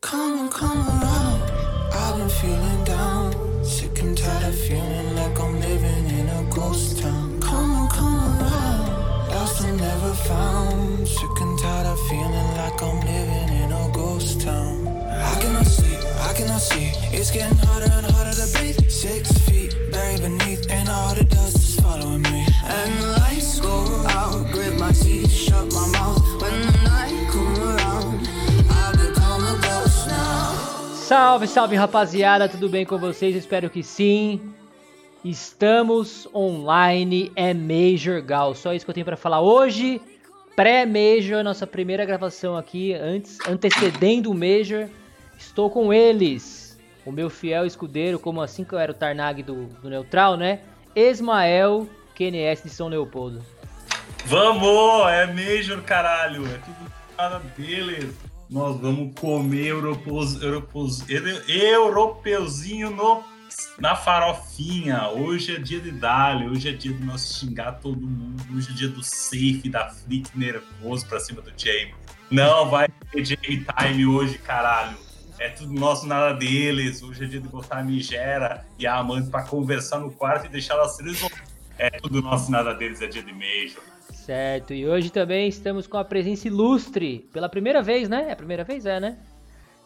Come, come around. I've been feeling down. Sick and tired of feeling like I'm living in a ghost town. Come, come around. Lost and never found. Sick and tired of feeling like I'm living in a ghost town. I cannot sleep, I cannot see. It's getting harder and harder to breathe. Six feet buried beneath, and all the dust is following me. And lights go out, grip my teeth, shut my mouth. Salve, salve rapaziada, tudo bem com vocês? Espero que sim. Estamos online, é Major Gal. Só isso que eu tenho pra falar hoje. Pré-Major, nossa primeira gravação aqui, antes, antecedendo o Major. Estou com eles, o meu fiel escudeiro, como assim que eu era o Tarnag do, do Neutral, né? Ismael QNS de São Leopoldo. Vamos! É Major, caralho! É tudo cara deles. Nós vamos comer europeus, europeus, euro- europeuzinho no, na farofinha. Hoje é dia de Dali, hoje é dia de nós xingar todo mundo. Hoje é dia do safe, da flick nervoso pra cima do Jamie. Não vai ter Jamie Time hoje, caralho. É tudo nosso, nada deles. Hoje é dia de botar a Nigera e a Amanda pra conversar no quarto e deixar elas resolver. É tudo nosso, nada deles. É dia de Major. Certo, e hoje também estamos com a presença ilustre, pela primeira vez, né? É a primeira vez, é, né?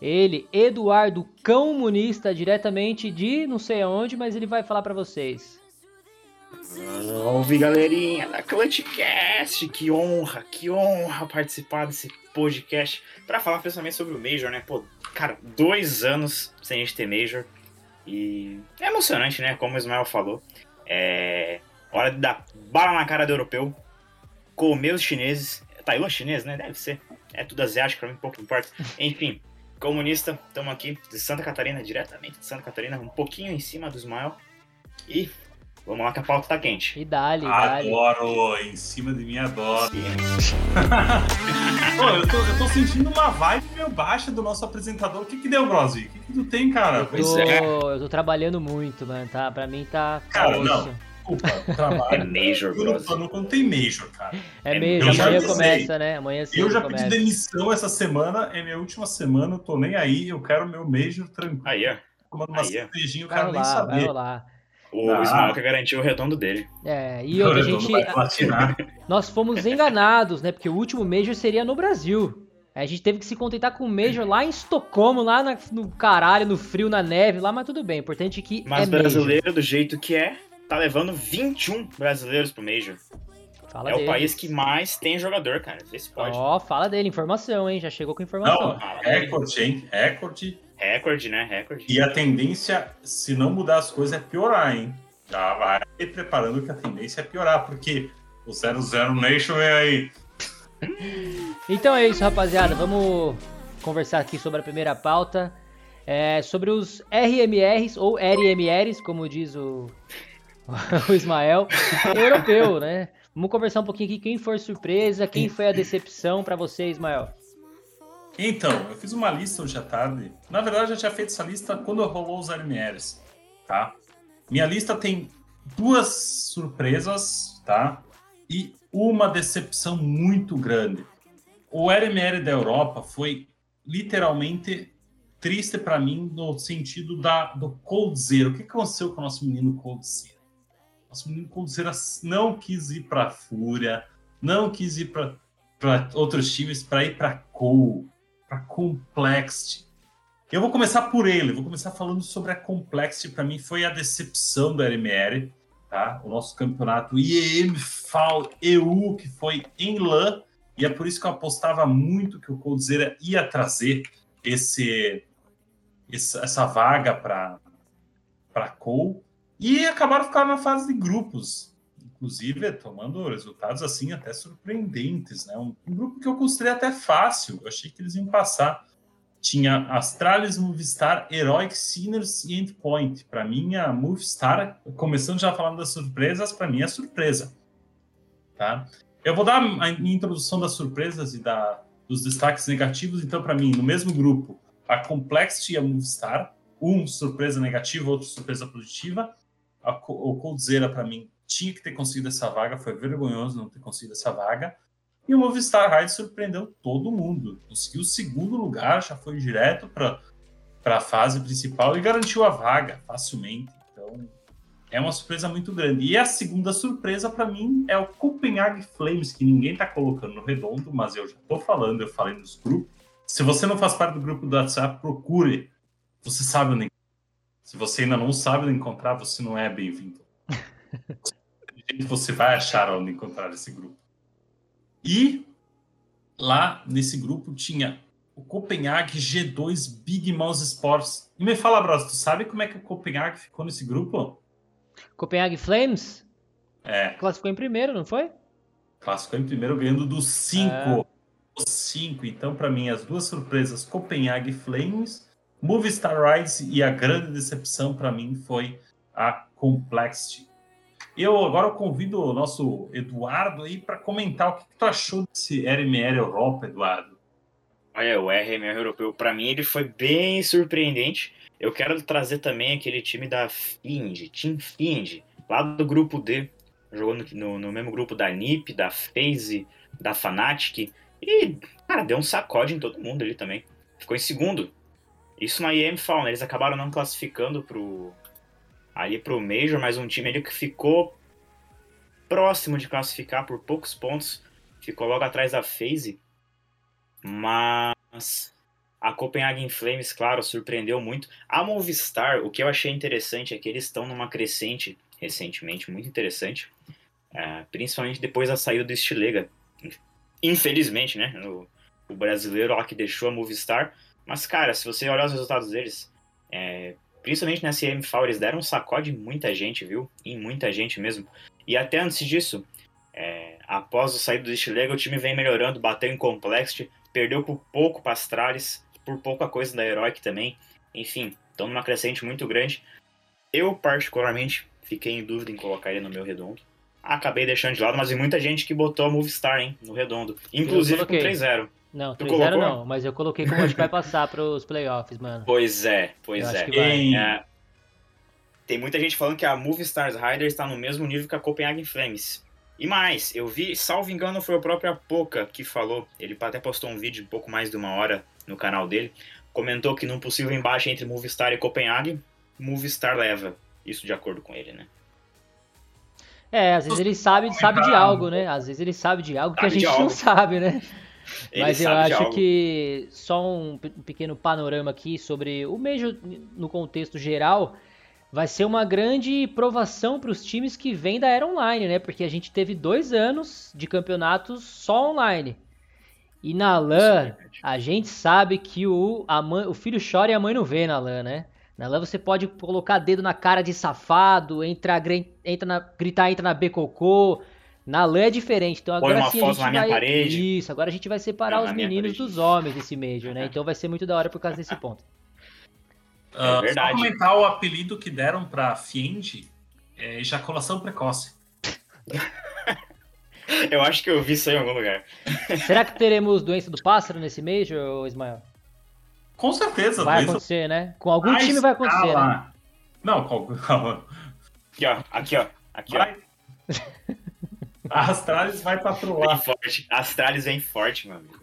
Ele, Eduardo Comunista, diretamente de não sei aonde, mas ele vai falar pra vocês. Salve galerinha da Clutchcast, que honra, que honra participar desse podcast pra falar principalmente sobre o Major, né? Pô, cara, dois anos sem a gente ter Major e é emocionante, né? Como o Ismael falou, é hora de dar bala na cara do europeu, comer os chineses, Taiwan chinês, né? Deve ser, é tudo asiático pra mim, pouco importa. Enfim, comunista, estamos aqui de Santa Catarina, diretamente de Santa Catarina, um pouquinho em cima do Ismael e vamos lá que a pauta tá quente. E dali, dali. Adoro, em cima de mim adoro. Pô, eu, tô, eu tô sentindo uma vibe meio baixa do nosso apresentador. O que que deu, Brosy? O que que tu tem, cara? Eu Pois tô, é. eu tô trabalhando muito, mano, tá? Pra mim tá Cara, não. Desculpa, É trabalho. Major, Eu não, contei Major, cara. É Eu mesmo, já amanhã começa, né? Amanhã cedo Eu já começa. pedi demissão essa semana, é minha última semana, eu tô nem aí, eu quero meu Major tranquilo. Aí, ó. Tomando uma cervejinha, eu Vai quero nem rolar, vai saber. rolar. O Ah. Que garantiu o retorno dele. É, e outra, a gente, nós fomos enganados, né? Porque o último Major seria no Brasil. A gente teve que se contentar com o Major lá em Estocolmo, lá na- no caralho, no frio, na neve, lá, mas tudo bem. O importante é que Mas é Major. brasileiro, do jeito que é, tá levando 21 brasileiros pro Major. Fala é o dele. país que mais tem jogador, cara. Vê se pode. Ó, fala dele, informação, hein? Já chegou com informação. Não, recorde, hein? Recorde. Recorde, né? Recorde. E a tendência, se não mudar as coisas, é piorar, hein? Já vai preparando que a tendência é piorar, porque o 00 Nation é aí. Então é isso, rapaziada. Vamos conversar aqui sobre a primeira pauta. É, sobre os RMRs, ou RMRs, como diz o, o Ismael, europeu, né? Vamos conversar um pouquinho aqui quem foi surpresa, quem foi a decepção pra você, Ismael. Então, eu fiz uma lista hoje à tarde. Na verdade, eu já tinha feito essa lista quando rolou os RMRs, tá? Minha lista tem duas surpresas, tá? E uma decepção muito grande. O RMR da Europa foi literalmente triste para mim no sentido da, do Coldzera. O que aconteceu com o nosso menino Coldzera? Nosso menino Coldzera não quis ir para Fúria, não quis ir para outros times para ir para Cole para Complexity. Eu vou começar por ele, vou começar falando sobre a Complexity. Para mim foi a decepção do RMR, tá? O nosso campeonato IEM FAL EU, que foi em LAN, e é por isso que eu apostava muito que o Coldzera ia trazer esse, essa vaga para Cole. E acabaram ficando na fase de grupos, inclusive tomando resultados assim até surpreendentes, né? Um, um grupo que eu considerei até fácil, eu achei que eles iam passar. Tinha Astralis, Movistar, Heroic, Sinners e Endpoint. Para mim, a Movistar, começando já falando das surpresas, para mim é surpresa. Tá? Eu vou dar a introdução das surpresas e da, dos destaques negativos. Então, para mim, no mesmo grupo, a Complexity e a Movistar. Um surpresa negativa, outro surpresa positiva. O Coldzera, para mim, tinha que ter conseguido essa vaga. Foi vergonhoso não ter conseguido essa vaga. E o Movistar Riders surpreendeu todo mundo. Conseguiu o segundo lugar, já foi direto para a fase principal e garantiu a vaga facilmente. Então, é uma surpresa muito grande. E a segunda surpresa para mim é o Copenhague Flames, que ninguém está colocando no redondo, mas eu já estou falando, eu falei nos grupos. Se você não faz parte do grupo do WhatsApp, procure. Você sabe onde Se você ainda não sabe onde encontrar, você não é bem-vindo. você vai achar onde encontrar esse grupo. E lá nesse grupo tinha o Copenhague G2 Big Mouse Sports. E me fala, Bros, tu sabe como é que o Copenhague ficou nesse grupo? Copenhague Flames? É. Classificou em primeiro, não foi? Classificou em primeiro, ganhando dos cinco. É. cinco. Então, para mim, as duas surpresas, Copenhague Flames, Movistar Rides e a grande decepção para mim foi a Complexity. Eu agora convido o nosso Eduardo aí para comentar o que, que, tu achou desse RMR Europa, Eduardo. Olha, o RMR Europeu, para mim, ele foi bem surpreendente. Eu quero trazer também aquele time da Find, Team Find, lá do grupo D, jogando no, no mesmo grupo da NiP, da FaZe, da Fnatic. E, cara, deu um sacode em todo mundo ali também. Ficou em segundo. Isso na IEM Fauna, eles acabaram não classificando pro, ali pro Major, mas um time ali que ficou próximo de classificar por poucos pontos, ficou logo atrás da FaZe, mas a Copenhagen Flames, claro, surpreendeu muito. A Movistar, o que eu achei interessante é que eles estão numa crescente recentemente, muito interessante, é, principalmente depois da saída do Stilega. Infelizmente, né? O, o, brasileiro lá que deixou a Movistar. Mas, cara, se você olhar os resultados deles, é, principalmente na CMFAO, eles deram um sacode em muita gente, viu? Em muita gente mesmo. E até antes disso, é, após o saído do Stilega, o time vem melhorando, bateu em Complexity, perdeu por pouco para Astralis, por pouca coisa da Heroic também. Enfim, estão numa crescente muito grande. Eu, particularmente, fiquei em dúvida em colocar ele no meu redondo. Acabei deixando de lado, mas tem muita gente que botou a Movistar, hein, no redondo. Inclusive com 3-0. Não, 3-0 não, mas eu coloquei como acho que vai passar pros playoffs, mano. Pois é, pois eu é. é. Tem muita gente falando que a Movistars Rider está no mesmo nível que a Copenhagen Flames. E mais, eu vi, salvo engano, foi o próprio Apoca que falou. Ele até postou um vídeo de um pouco mais de uma hora no canal dele. Comentou que num possível embate entre Movistar e Copenhagen, Movistar leva. Isso de acordo com ele, né? É, às vezes ele sabe, sabe de algo, né? Às vezes ele sabe de algo que a gente não sabe, né? Ele Mas eu acho que só um pequeno panorama aqui sobre o Major no contexto geral vai ser uma grande provação para os times que vêm da era online, né? Porque a gente teve dois anos de campeonatos só online. E na LAN, é a gente sabe que o, a mãe, o filho chora e a mãe não vê na LAN, né? Na LAN você pode colocar dedo na cara de safado, entra, entra na, gritar entra na B cocô, na LAN é diferente, então agora Põe uma sim a gente na vai. Parede. Isso, agora a gente vai separar os meninos dos homens desse Major, né? Então vai ser muito da hora por causa desse ponto. Uh, é verdade. Só comentar o apelido que deram pra Fiend é ejaculação precoce. eu acho que eu vi isso em algum lugar. Será que teremos doença do pássaro nesse Major, Ismael? Com certeza. Vai doença... acontecer, né? Com algum time vai acontecer, né? Não, calma. Aqui, ó. Aqui, ó. Aqui, vai. ó. A Astralis vai patrulhar. Vem forte. A Astralis vem forte, meu amigo.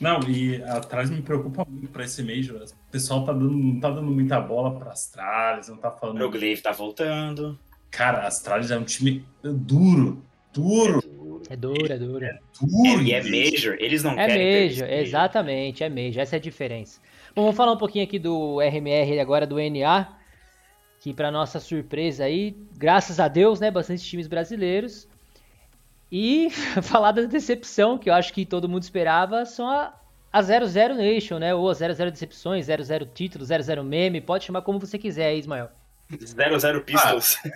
Não, e a Astralis me preocupa muito para esse Major. O pessoal tá dando, não tá dando muita bola para Astralis, não tá falando. O Glaive tá voltando. Cara, a Astralis é um time duro. Duro. É duro, é duro. É duro. E é, é Major. Eles não é querem. Major, exatamente, é Major. Essa é a diferença. Bom, vamos falar um pouquinho aqui do RMR agora do NA. Que para nossa surpresa aí, graças a Deus, né, bastante times brasileiros. E falar da decepção, que eu acho que todo mundo esperava, são a, a 00 Nation, né? Ou a 00 Decepções, 00 Título, 00 Meme, pode chamar como você quiser aí, Ismael. 00 Pistols.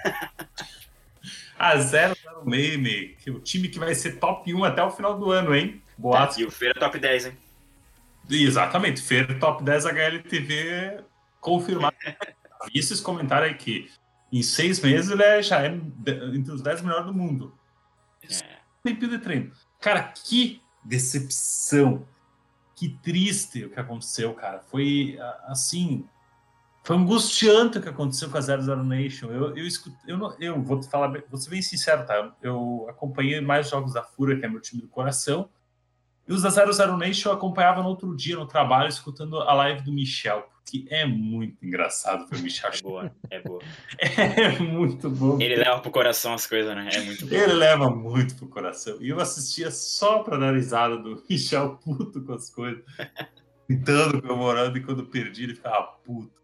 Ah, a 00 Meme, que o time que vai ser top 1 até o final do ano, hein? Boatos. E o Feira top 10, hein? Exatamente, Feira top 10 HLTV confirmado. Vi esses comentários aí que em seis meses ele é, já é entre os 10 melhores do mundo. Tempinho de treino. Cara, que decepção. Que triste o que aconteceu, cara. Foi assim. Foi angustiante o que aconteceu com a 00 Nation. Eu, eu, escuto, eu, não, eu vou te falar, vou ser bem sincero, tá? Eu acompanhei mais jogos da Fúria, que é meu time do coração. E os da 00 Nation eu acompanhava no outro dia, no trabalho, escutando a live do Michel, que é muito engraçado o Michel. É boa, é boa. É muito bom. Ele leva pro coração as coisas, né? É muito bom. Ele leva muito pro coração. E eu assistia só pra dar risada do Michel puto com as coisas. Gritando, comemorando, e quando perdi, ele ficava puto.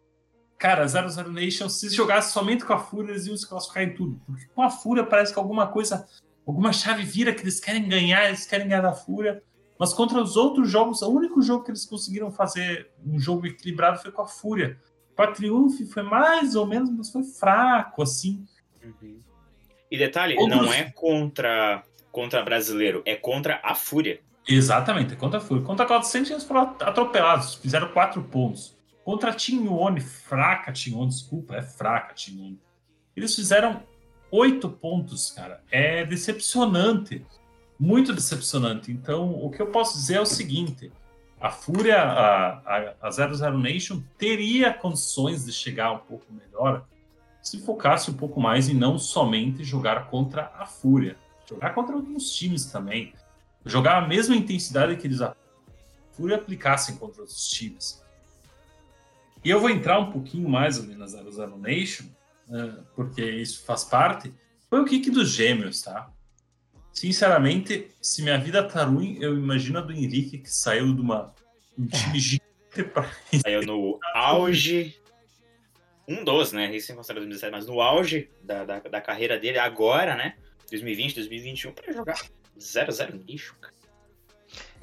Cara, 00 Nation, se jogasse somente com a Fúria, eles iam se classificar em tudo. Porque com a Fúria parece que alguma coisa, alguma chave vira que eles querem ganhar, eles querem ganhar da Fúria. Mas contra os outros jogos, o único jogo que eles conseguiram fazer um jogo equilibrado foi com a Fúria. Com a Triumph foi mais ou menos, mas foi fraco, assim. Uhum. E detalhe, Outros- não é contra, contra brasileiro, é contra a Fúria. Exatamente, contra a Fúria. Contra a 400 eles foram atropelados, fizeram quatro pontos. Contra a Tinhone, fraca Tinhone, desculpa, é fraca Tinhone. Eles fizeram oito pontos, cara. É decepcionante. Muito decepcionante. Então, o que eu posso dizer é o seguinte: a Fúria, a, a, a 00 Nation, teria condições de chegar um pouco melhor se focasse um pouco mais em não somente jogar contra a Fúria, jogar contra outros times também jogar a mesma intensidade que eles a Fúria aplicassem contra outros times. E eu vou entrar um pouquinho mais ali na 00 Nation, né, porque isso faz parte. Foi o kick dos gêmeos, tá? Sinceramente, se minha vida tá ruim, eu imagino a do Henrique que saiu de uma, um time gigante pra Saiu no auge. Um dos, né? Isso sem considerar 2017, mas no auge da, da, da carreira dele agora, né? 2020, 2021, pra jogar 0-0 lixo, cara.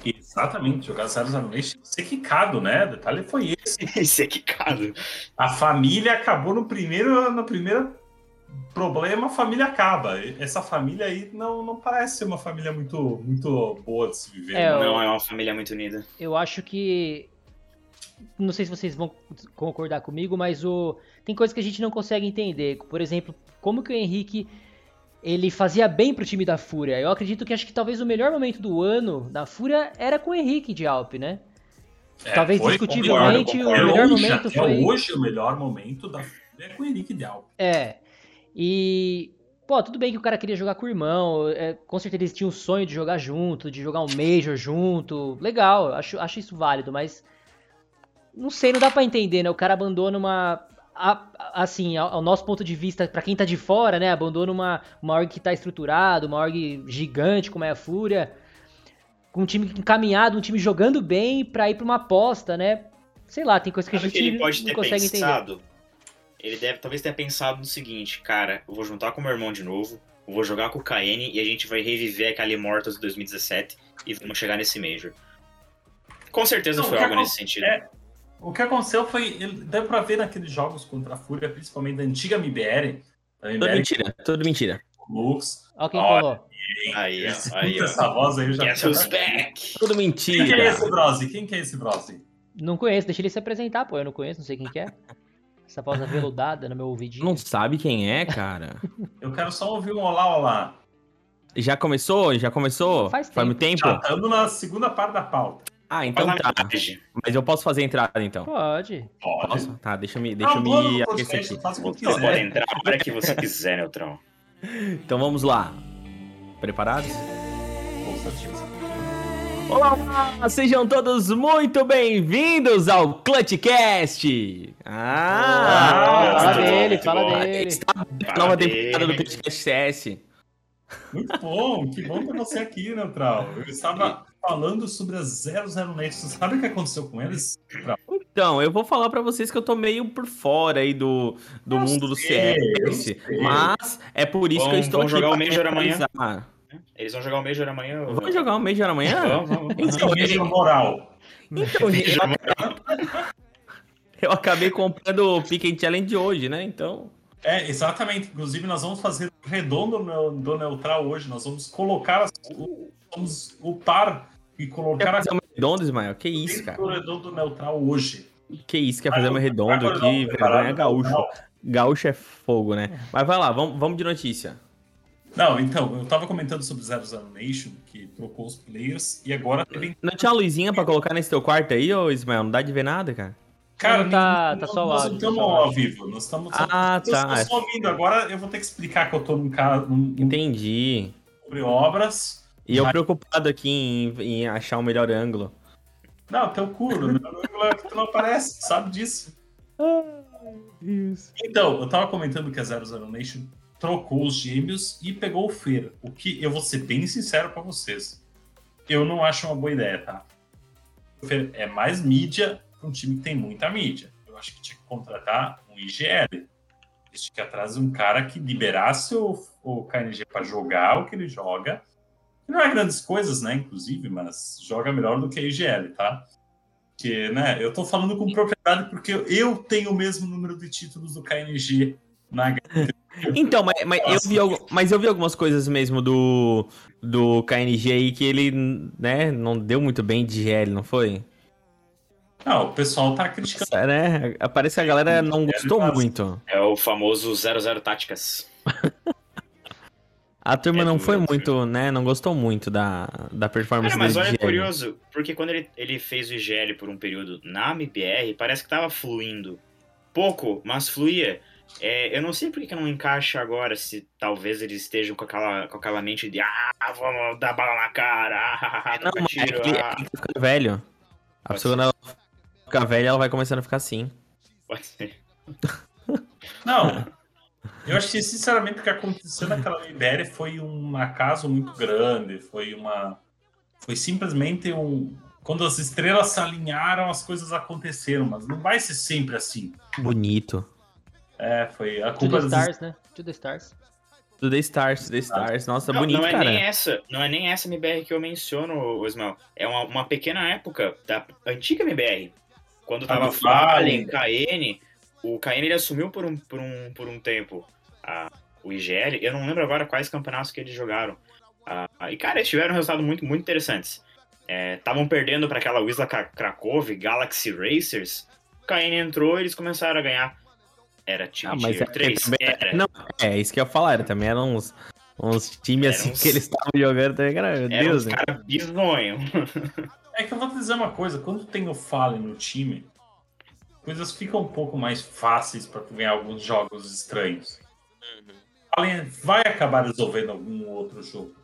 Exatamente, jogar 00 Nation ser quicado, né? O detalhe foi esse. Isso é quicado. A família acabou no primeiro, no primeiro problema, a família acaba. Essa família aí não, não parece ser uma família muito, muito boa de se viver. É, não. Não, é uma família muito unida. Eu acho que. Não sei se vocês vão concordar comigo, mas o... tem coisas que a gente não consegue entender. Por exemplo, como que o Henrique ele fazia bem pro time da Fúria. Eu acredito que acho que talvez o melhor momento do ano da Fúria era com o Henrique de Alpe, né? É, talvez foi, discutivelmente concordo, o melhor hoje, momento foi. hoje, o melhor momento da é com o Henrique Del. É. E. Pô, tudo bem que o cara queria jogar com o irmão. é, com certeza eles tinham o sonho de jogar junto, de jogar um Major junto. Legal, acho, acho isso válido, mas. Não sei, não dá pra entender, né? O cara abandona uma. a- a- assim, ao, ao nosso ponto de vista, pra quem tá de fora, né? Abandona uma, uma org que tá estruturada, uma org gigante como é a Fúria. Com um time encaminhado, um time jogando bem pra ir pra uma aposta, né? Sei lá, tem coisa que a Sabe o gente que ele pode não ter consegue entender. Ele deve talvez ter pensado no seguinte, cara, eu vou juntar com meu irmão de novo, eu vou jogar com o KN e a gente vai reviver aquela Immortals de 2017 e vamos chegar nesse Major. Com certeza Não, foi o que algo nesse sentido. é, O que aconteceu foi. Deu pra ver naqueles jogos contra a Fúria, principalmente da antiga MBR. Da Tudo mentira, tudo mentira. Lux. Ó quem Olha, falou. Aí, ó, aí, ó. essa voz aí, já Guess who's back? Tudo Quem que é mentira. esse Brose? Quem que é esse Brose? Não conheço, deixa ele se apresentar, pô. Eu não conheço, não sei quem que é. Essa pausa veludada no meu ouvidinho. Não sabe quem é, cara. Eu quero só ouvir um olá, olá. Já começou? Já começou? Faz muito tempo? Já estamos na segunda parte da pauta. Ah, então tá. metade. Mas eu posso fazer a entrada então. Pode. Pode. Posso? Tá, deixa eu me, deixa Ah, eu me aquecer aqui. Faz o que Você pode quiser. entrar a hora que você quiser, Neutrão. Então vamos lá. Preparados? Com certeza. Olá, olá! Sejam todos muito bem-vindos ao ClutchCast! Ah! fala bom, dele, fala bom. dele. Está na nova temporada do ClutchCast CS. Muito bom, que bom ter você aqui, Neutral. Eu estava falando sobre as 00 Nets. Você sabe o que aconteceu com eles? Então, eu vou falar pra vocês que eu tô meio por fora aí do, do Eu mundo do sei, eu CS, mas é por isso que eu estou vão aqui jogar o Major amanhã? Analisar. Eles vão jogar o Major amanhã? ou- Vamos jogar o Major amanhã? Vamos, vamos. Então, Veja moral. Então, eu, eu acabei comprando o Pick and Challenge hoje, né? Então, É, exatamente. Inclusive, nós vamos fazer o redondo no- do Neutral hoje. Nós vamos colocar, as, o- vamos upar e colocar quer fazer um redondo, Ismael? Que isso, cara? do redondo Neutral hoje. Que isso, quer fazer um redondo aqui? Vergonha gaúcho. Gaúcho é fogo, né? Mas vai lá, vamos, vamos de notícia. Não, então, eu tava comentando sobre 00 Nation, que trocou os players, e agora teve Não tinha uma luzinha pra colocar nesse teu quarto aí, ô Ismael? Não dá de ver nada, cara? Cara, Não, tá- não- tá só o nós áudio, não estamos tá só o áudio. ao vivo. Nós estamos só, Ah, eu tá. estou só ouvindo. Agora eu vou ter que explicar que eu tô num caso num, Entendi. sobre obras. E eu preocupado aqui em, em achar o melhor ângulo. Não, teu cu, no meu ângulo é que tu não aparece, sabe disso. Então, eu tava comentando que a 00 Nation trocou os gêmeos e pegou o Fer. O que eu vou ser bem sincero pra vocês. Eu não acho uma boa ideia, tá? O Fer é mais mídia pra um time que tem muita mídia. Eu acho que tinha que contratar um IGL. Eles tinham que atrás um cara que liberasse o, o KNG pra jogar o que ele joga. Não é grandes coisas, né? Inclusive, mas joga melhor do que a IGL, tá? Que, né? Eu tô falando com propriedade porque eu tenho o mesmo número de títulos do KNG na Então, mas, mas eu vi, mas eu vi algumas coisas mesmo do, do KNG aí que ele, né, não deu muito bem de GL, não foi? Não, o pessoal tá criticando. Né? Parece que a galera não gostou muito. É o famoso 00 Táticas. A turma É não foi é muito, né, não gostou muito da, da performance Cara, mas dele olha GL. curioso, porque quando ele, ele fez o IGL por um período na MBR, parece que tava fluindo. Pouco, mas fluía. É, eu não sei por que que não encaixa agora, se talvez eles estejam com aquela, com aquela mente de ah, vamos dar bala na cara, ah, Não, toca mas é tiro, que, é ah. que tá ficando velho. A pessoa, quando ela ficar velha, ela vai começando a ficar assim. Pode ser. Não. Eu acho que, sinceramente, o que aconteceu naquela MBR foi um acaso muito grande. Foi uma. Foi simplesmente um. Quando as estrelas se alinharam, as coisas aconteceram, mas não vai ser sempre assim. Bonito. É, foi a To culpa the das Stars, né? To the Stars. Do The Stars, The Stars. Nossa, Não, bonito, não é cara. nem essa, não é nem essa MBR que eu menciono, Osmel. É uma, uma pequena época da antiga MBR. Quando Ah, tava do Fallen. KN, o KN ele assumiu por um, por um, por um tempo a, o IGL. Eu não lembro agora quais campeonatos que eles jogaram. Ah, e, cara, eles tiveram resultados muito, muito interessantes. Estavam perdendo para aquela Wisla Kra- Krakow, Galaxy Racers. O KN entrou e eles começaram a ganhar. Era time Ah, mas Tier é porque 3. também- Era. Não, é isso que eu ia falar. Era, também eram uns, uns times assim uns- que eles estavam jogando também. Cara, meu Era Deus, uns né? caras bizonhos. É que eu vou te dizer uma coisa, quando tem o Fallen no time, coisas ficam um pouco mais fáceis para tu ganhar alguns jogos estranhos. Fallen vai acabar resolvendo algum outro jogo.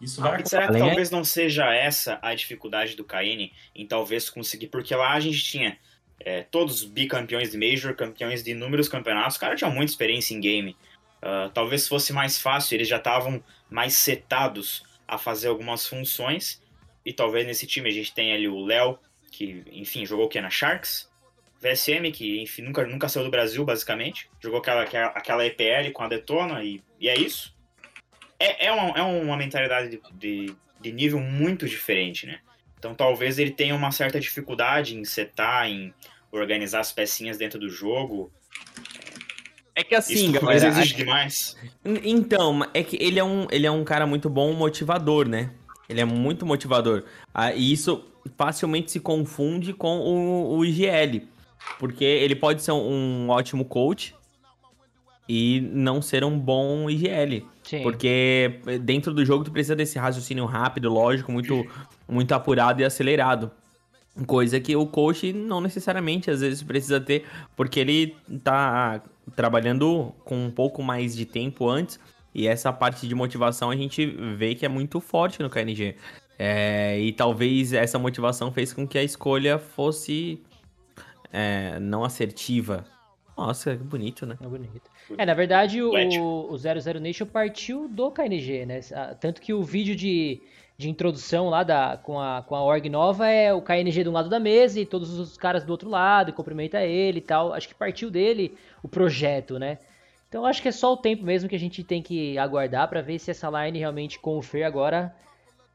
Isso vai E acontecer. será que é- talvez não seja essa a dificuldade do KN em talvez conseguir? Porque lá a gente tinha é, todos bicampeões de Major, campeões de inúmeros campeonatos, os caras tinham muita experiência em game. Ah, talvez fosse mais fácil, eles já estavam mais setados a fazer algumas funções. E talvez nesse time a gente tenha ali o Léo, que, enfim, jogou o que na Sharks. VSM, que enfim, nunca, nunca saiu do Brasil, basicamente. Jogou aquela, aquela, aquela EPL com a Detona e, e é isso. É, é, uma, é uma mentalidade de, de, de nível muito diferente, né? Então talvez ele tenha uma certa dificuldade em setar, em organizar as pecinhas dentro do jogo. É que assim, Isso galera. exige demais. Então, é que ele é, um, ele é um cara muito bom motivador, né? Ele é muito motivador. Ah, e isso facilmente se confunde com o, o IGL. Porque ele pode ser um, um ótimo coach e não ser um bom IGL. Sim. Porque dentro do jogo tu precisa desse raciocínio rápido, lógico, muito, muito apurado e acelerado. Coisa que o coach não necessariamente às vezes precisa ter, porque ele tá trabalhando com um pouco mais de tempo antes. E essa parte de motivação a gente vê que é muito forte no KNG. É, e talvez essa motivação fez com que a escolha fosse é, não assertiva. Nossa, que bonito, né? É bonito. É, na verdade, o, o 00 Nation partiu do KNG, né? Ah, Tanto que o vídeo de, de introdução lá da, com, a, com a org nova é o KNG de um lado da mesa e todos os caras do outro lado, e cumprimenta ele e tal. Acho que partiu dele o projeto, né? Então acho que é só o tempo mesmo que a gente tem que aguardar pra ver se essa line realmente com o Fer agora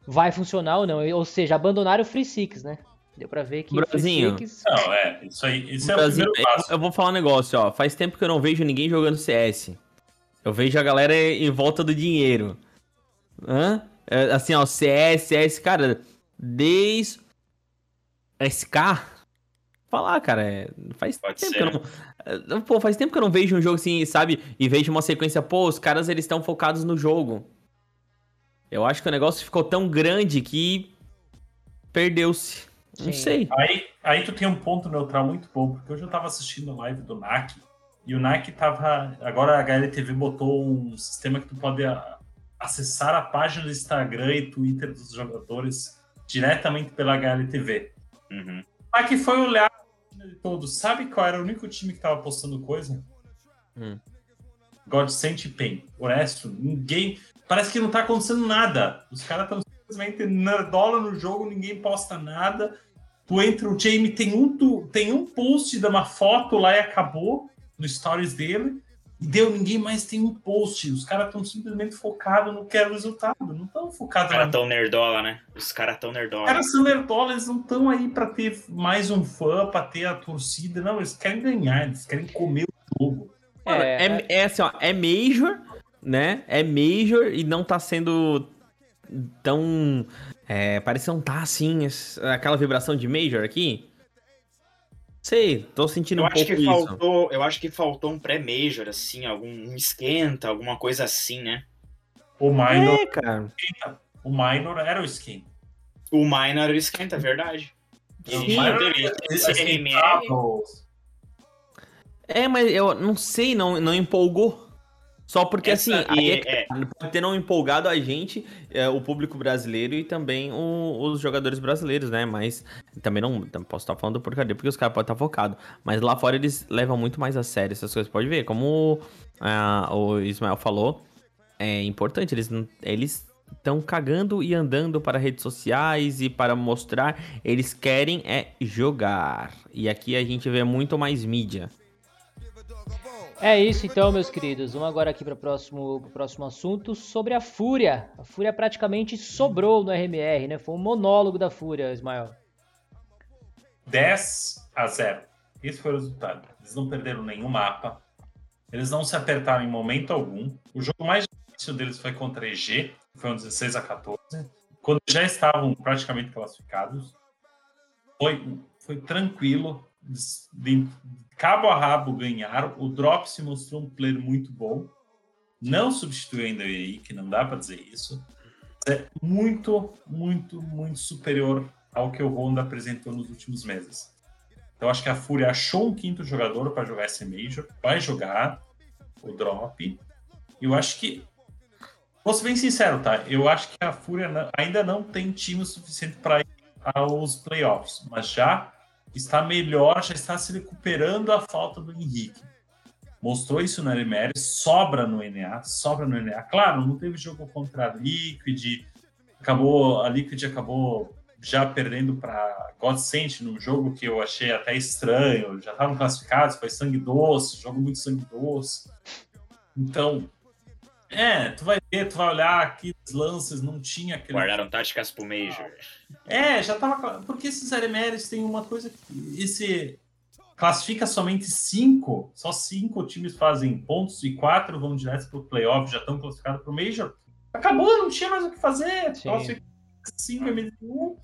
vai funcionar ou não. Ou seja, abandonar o Free Six, né? Deu pra ver que Brasinho. Six... Não, é, isso aí. Isso é o primeiro passo. eu, eu vou falar um negócio, ó. Faz tempo que eu não vejo ninguém jogando CS. Eu vejo a galera em volta do dinheiro. Hã? É, Assim, ó, CS, CS, cara, desde SK. Falar, cara, é, faz Pode tempo ser. que eu não. é, Pô, faz tempo que eu não vejo um jogo assim, sabe? E vejo uma sequência, pô, os caras eles estão focados no jogo. Eu acho que o negócio ficou tão grande que perdeu-se Não sei. Aí, aí tu tem um ponto neutral muito bom, porque hoje eu tava assistindo a live do NAC, e o NAC tava. Agora a HLTV botou um sistema que tu pode acessar a página do Instagram e Twitter dos jogadores diretamente pela HLTV. Uhum. O NAC foi olhar de todos. Sabe qual era o único time que tava postando coisa? Hum. Godsent e Pen. O resto, ninguém. Parece que não tá acontecendo nada. Os caras estão simplesmente nerdola no jogo, ninguém posta nada. Tu entra, o Jamie tem um, tu- tem um post de uma foto lá e acabou no stories dele. E deu, ninguém mais tem um post. Os caras estão simplesmente focados no que é o resultado. Não estão Os focados caras na tão nerdola, né? Os caras tão os nerdola. caras são nerdola, eles não estão aí pra ter mais um fã, pra ter a torcida. Não, eles querem ganhar, eles querem comer o jogo. Mano, É, é, é assim, ó, é Major, né? É Major e não tá sendo tão. É, parece que não tá assim, aquela vibração de Major aqui. Sei, tô sentindo Eu um acho pouco que isso. faltou, eu acho que faltou um pré-major, assim, algum um esquenta, alguma coisa assim, né? O Minor, É, cara. o Minor era o skin. O minor era o esquenta, é verdade. Sim. esse RMR. É, mas eu não sei, não, não empolgou. Só porque, Essa- assim, e- é que tá, pode ter não empolgado a gente, é, o público brasileiro e também o- os jogadores brasileiros, né? Mas também não, posso estar falando porcaria, porque os caras podem estar focados. Mas lá fora eles levam muito mais a sério essas coisas. Pode ver, como ah, o Ismael falou, é importante, eles eles estão cagando e andando para redes sociais e para mostrar, eles querem é jogar. E aqui a gente vê muito mais mídia. É isso então, meus queridos. Vamos agora aqui para o próximo, próximo assunto sobre a Fúria. A Fúria praticamente sobrou no RMR, né? Foi um monólogo da Fúria, Ismael. 10 a 0. Esse foi o resultado. Eles não perderam nenhum mapa. Eles não se apertaram em momento algum. O jogo mais difícil deles foi contra EG, foi um 16 a 14. Quando já estavam praticamente classificados. Foi, foi tranquilo. De cabo a rabo ganharam. O Drop se mostrou um player muito bom. Não substituiu ainda o EI, que não dá para dizer isso. É muito, muito, muito superior ao que o Honda apresentou nos últimos meses. Então acho que a Fúria achou um quinto jogador para jogar esse Major, vai jogar o Drop. Eu acho que. Vou ser bem sincero, tá? Eu acho que a Fúria ainda não tem time suficiente para ir aos playoffs, mas já está melhor, já está se recuperando a falta do Henrique. Mostrou isso no LMR, sobra no NA, sobra no NA. Claro, não teve jogo contra a Liquid, acabou, a Liquid acabou já perdendo para Godsent num jogo que eu achei até estranho. Já estavam classificados, foi sangue doce, jogo muito sangue doce. Então, é, tu vai ver, tu vai olhar aqui os lances, não tinha aquele. Guardaram táticas pro Major. É, já tava. Porque esses LMRs têm uma coisa que. Esse. Classifica somente cinco, só cinco times fazem pontos e quatro vão direto pro playoff, já estão classificados pro Major. Acabou, não tinha mais o que fazer. Sim. Classifica cinco MD1.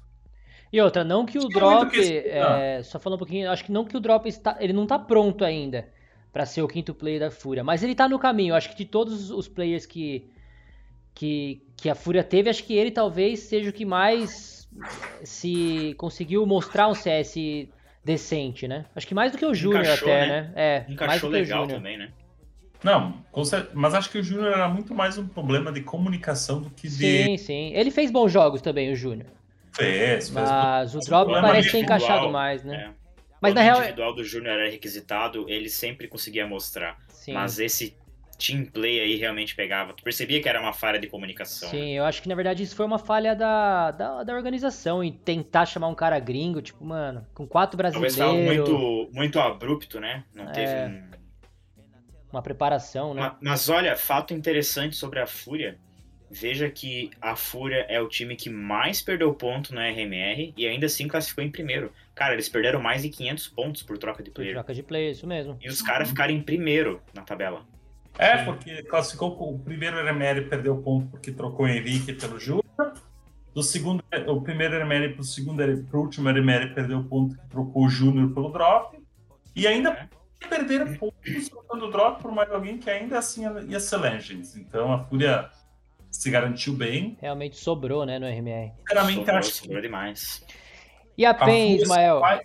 E outra, não que o Drop, que é, só falando um pouquinho, acho que não que o Drop está, ele não tá pronto ainda pra ser o quinto player da Fúria, mas ele tá no caminho. Acho que de todos os players que que, que a Fúria teve, acho que ele talvez seja o que mais se conseguiu mostrar um CS decente, né? Acho que mais do que o Júnior até, né? né? É, mais Encaixou do que o legal Júnior. também, né? Não, mas acho que o Júnior era muito mais um problema de comunicação do que de. Sim, sim. Ele fez bons jogos também, o Júnior. Fez, fez. Mas o Mas o Drop parece ter encaixado mais, né? É. Mas Quando na o real, individual do Júnior era requisitado, ele sempre conseguia mostrar. sim. Mas esse team play aí realmente pegava. Tu percebia que era uma falha de comunicação. né? Sim, eu acho que na verdade isso foi uma falha da, da, da organização em tentar chamar um cara gringo, tipo, mano, com quatro Talvez brasileiros, algo muito, muito abrupto, né? Não teve É. um... uma preparação, né? Ma- Mas olha, fato interessante sobre a Fúria. Veja que a Fúria é o time que mais perdeu ponto no RMR e ainda assim classificou em primeiro. Cara, eles perderam mais de 500 pontos por troca de Por player. troca de play, isso mesmo. E os caras ficaram em primeiro na tabela. É, porque classificou com o primeiro RML perdeu ponto porque trocou o Henrique pelo Júnior. Do segundo, o primeiro RML pro segundo pro último RML perdeu ponto que trocou o Júnior pelo Drop. E ainda perderam pontos trocando o Drop por mais alguém que ainda assim ia ser Legends. Então a Fúria se garantiu bem. Realmente sobrou, né, no RMR. Sinceramente, Sobrou, acho que sobrou demais. E a A PEN, Ismael? vai-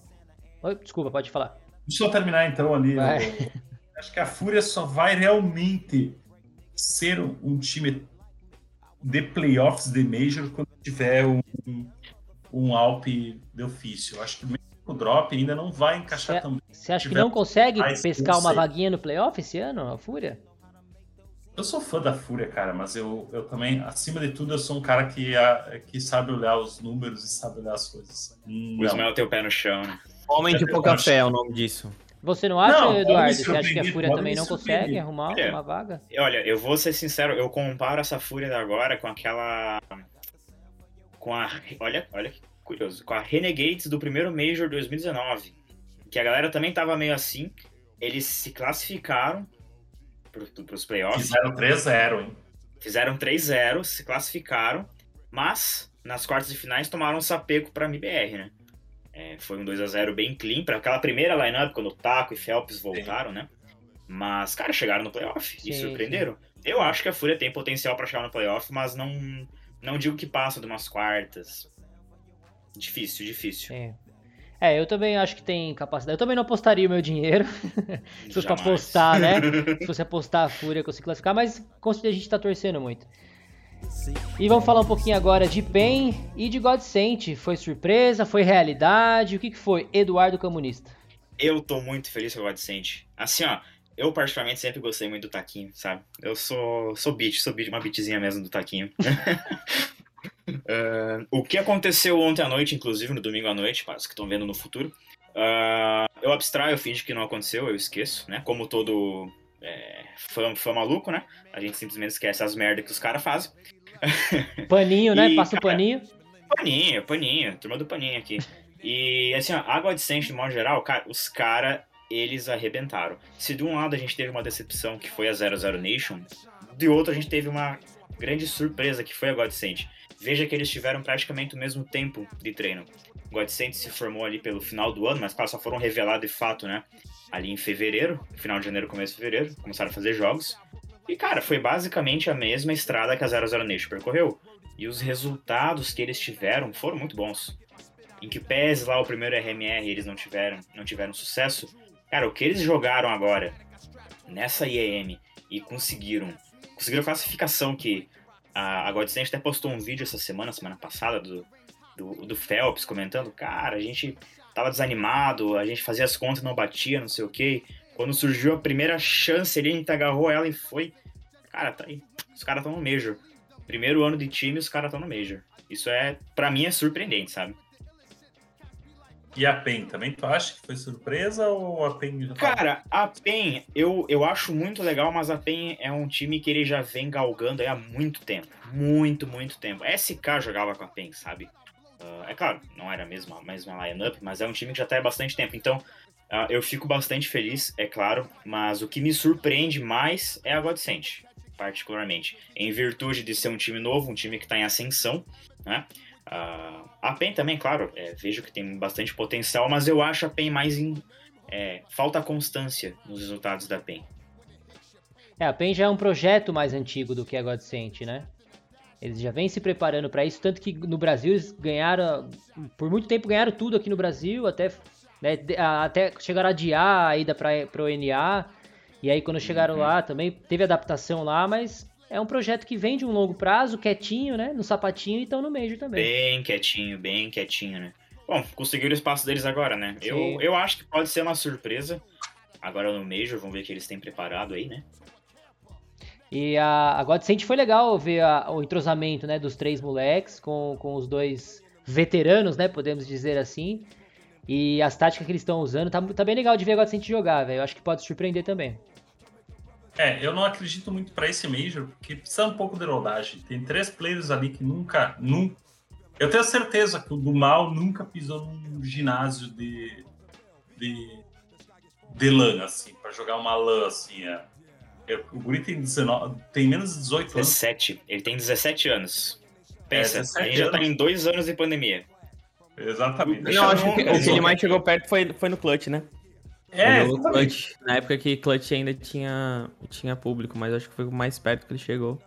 Oi, desculpa, pode falar. Deixa eu terminar então ali. Eu- Acho que a Fúria só vai realmente ser um, time de playoffs de Major quando tiver um, um Alp de ofício. Eu acho que mesmo o drop ainda não vai encaixar É. tão bem. Você acha que não consegue pescar uma vaguinha no playoff esse ano, a Fúria? Eu sou fã da Fúria, cara, mas eu, eu também, acima de tudo, eu sou um cara que, ah, que sabe olhar os números e sabe olhar as coisas. O Não. Ismael tem o pé no chão, né? Homem de pouca fé é o nome disso. Você não acha, Não, Eduardo? Você acha que a Fúria também não consegue arrumar É. uma vaga? Olha, eu vou ser sincero, eu comparo essa Fúria da agora com aquela. Com a. Olha, olha que curioso. Com a Renegades do primeiro Major 2019. Que a galera também tava meio assim. Eles se classificaram pro, pros playoffs. Fizeram 3-0, hein? Fizeram 3-0, se classificaram. Mas nas quartas de finais tomaram um sapeco pra MBR, né? É, foi um 2x0 bem clean para aquela primeira lineup, quando o Taco e Phelps voltaram, né? Mas, cara, chegaram no playoff Sim, e surpreenderam. Eu acho que a Fúria tem potencial pra chegar no playoff, mas não, não digo que passa de umas quartas. Difícil, difícil. Sim. É, eu também acho que tem capacidade. Eu também não apostaria o meu dinheiro. Se fosse pra apostar, né? Se fosse apostar a Fúria, conseguir classificar, mas com certeza a gente tá torcendo muito. E vamos falar um pouquinho agora de PEN e de God Sent. Foi surpresa? Foi realidade? O que, que foi? Eduardo Comunista. Eu tô muito feliz com o Godsend. Assim, ó, eu particularmente sempre gostei muito do Taquinho, sabe? Eu sou, sou beat, sou beat, uma beatzinha mesmo do Taquinho. Ah, o que aconteceu ontem à noite, inclusive no domingo à noite, para os que estão vendo no futuro, ah, eu abstraio, eu finge que não aconteceu, eu esqueço, né? Como todo é, fã, fã maluco, né? A gente simplesmente esquece as merdas que os caras fazem. Paninho, né? E, Passa o paninho. Paninho, paninho, turma do paninho aqui. E assim, ó, a Godsend, de modo geral, cara, os caras, eles arrebentaram. Se de um lado a gente teve uma decepção que foi a 00 Nation, de outro a gente teve uma grande surpresa que foi a Godsend. Veja que eles tiveram praticamente o mesmo tempo de treino. O Godsend se formou ali pelo final do ano, mas só foram revelados de fato, né? Ali em fevereiro, final de janeiro, começo de fevereiro, começaram a fazer jogos. E, cara, foi basicamente a mesma estrada que a 00 Nation percorreu. E os resultados que eles tiveram foram muito bons. Em que pese lá o primeiro RMR eles não tiveram, não tiveram sucesso, cara, o que eles jogaram agora nessa IEM e conseguiram, conseguiram classificação que a, a até postou um vídeo essa semana, semana passada, do, do, do Phelps comentando, cara, a gente tava desanimado, a gente fazia as contas não batia, não sei o que. Quando surgiu a primeira chance ali, a gente agarrou ela e foi. Cara, tá aí. Os caras estão no Major. Primeiro ano de time, os caras estão no Major. Isso é, para mim, é surpreendente, sabe? E a PEN também, tu acha que foi surpresa ou a PEN Cara, a PEN, eu, eu acho muito legal, mas a PEN é um time que ele já vem galgando há muito tempo. Muito, muito tempo. A SK jogava com a PEN, sabe? Ah, é claro, não era a mesma, a mesma lineup, mas é um time que já tá há bastante tempo. Então, ah, eu fico bastante feliz, é claro, mas o que me surpreende mais é a Godsend, particularmente. Em virtude de ser um time novo, um time que tá em ascensão, né? Ah, a PEN também, claro, é, vejo que tem bastante potencial, mas eu acho a PEN mais em, é, falta constância nos resultados da PEN. É, a PEN já é um projeto mais antigo do que a Godsent, né? Eles já vêm se preparando para isso, tanto que no Brasil eles ganharam, por muito tempo ganharam tudo aqui no Brasil, até, né, até chegaram a adiar a ida para o NA, e aí quando chegaram Uhum. lá também teve adaptação lá, mas é um projeto que vem de um longo prazo, quietinho, né, no sapatinho e estão no Major também. Bem quietinho, bem quietinho, né? Bom, conseguiram o espaço deles agora, né? Sim. Eu, eu acho que pode ser uma surpresa. Agora no Major, vamos ver o que eles têm preparado aí, né? E a, a Godsent foi legal ver a- o entrosamento, né, dos três moleques com, com os dois veteranos, né, podemos dizer assim. E as táticas que eles estão usando, tá, tá bem legal de ver a Godsent jogar, velho. Eu acho que pode surpreender também. É, eu não acredito muito pra esse Major, porque precisa um pouco de rodagem. Tem três players ali que nunca. nunca eu tenho certeza que o do mal nunca pisou num ginásio de. de. de LAN, assim, pra jogar uma LAN, assim. É. Eu- o Guri tem, 19, tem menos de 18 anos. 17. Ele tem 17 anos. Pensa, É, 17 a gente já tá anos. em dois anos de pandemia. Exatamente. Não, eu acho que o que ele mais chegou perto foi, foi no Clutch, né? É. Clutch, na época que Clutch ainda tinha, tinha público, mas acho que foi o mais perto que ele chegou.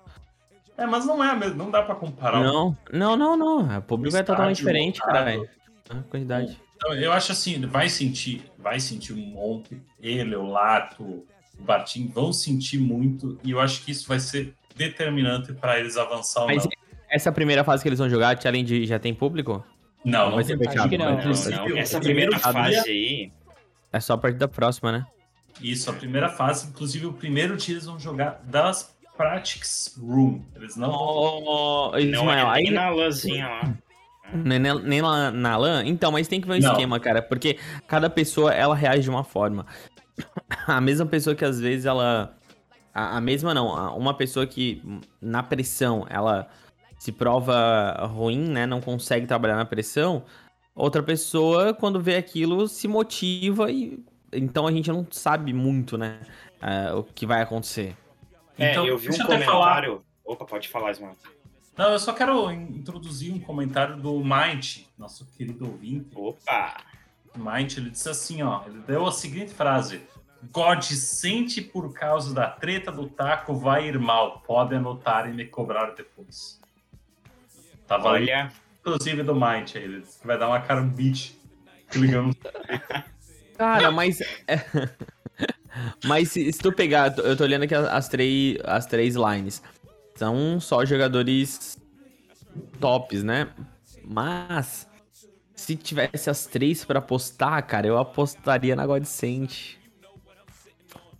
É, mas não é mesmo, não dá pra comparar. Não, não, não, não. O público é estádio totalmente diferente, caralho. a quantidade. Então, eu acho assim, vai sentir, vai sentir um monte. Ele, o Lato, o Bartim vão sentir muito e eu acho que isso vai ser determinante para eles avançar ou Mas não. essa primeira fase que eles vão jogar, Challenge já tem público? Não, não vai ser tem fechado. não. Não, não. o Essa primeira fase- fase aí. É só a partir da próxima, né? Isso, a primeira fase, inclusive o primeiro dia eles vão jogar das Practice Room. Eles não vão. Oh, Não Ismael, é aí nem na lãzinha lá. nem, nem- lá na LAN? Então, mas tem que ver um Não. esquema, cara, porque cada pessoa, ela reage de uma forma. A mesma pessoa que às vezes ela... A, a mesma não, a- uma pessoa que na pressão, ela se prova ruim, né, não consegue trabalhar na pressão, outra pessoa, quando vê aquilo, se motiva e... Então a gente não sabe muito, né, eh, o que vai acontecer. É, Então, eu vi um até falar. comentário. Opa, pode falar, Ismael. Não, eu só quero in- introduzir um comentário do Mind, nosso querido ouvinte. Opa! Mind, ele disse assim, ó, ele deu a seguinte frase: God sente por causa da treta do taco vai ir mal. Pode anotar e me cobrar depois. Tava ali, Olha, inclusive do Mind aí, ele vai dar uma cara um beat. Ligamos. Cara, mas. mas se, se tu pegar, eu tô olhando aqui as, as três, as três lines. São só jogadores tops, né? Mas. Se tivesse as três pra apostar, cara, eu apostaria na Godsent.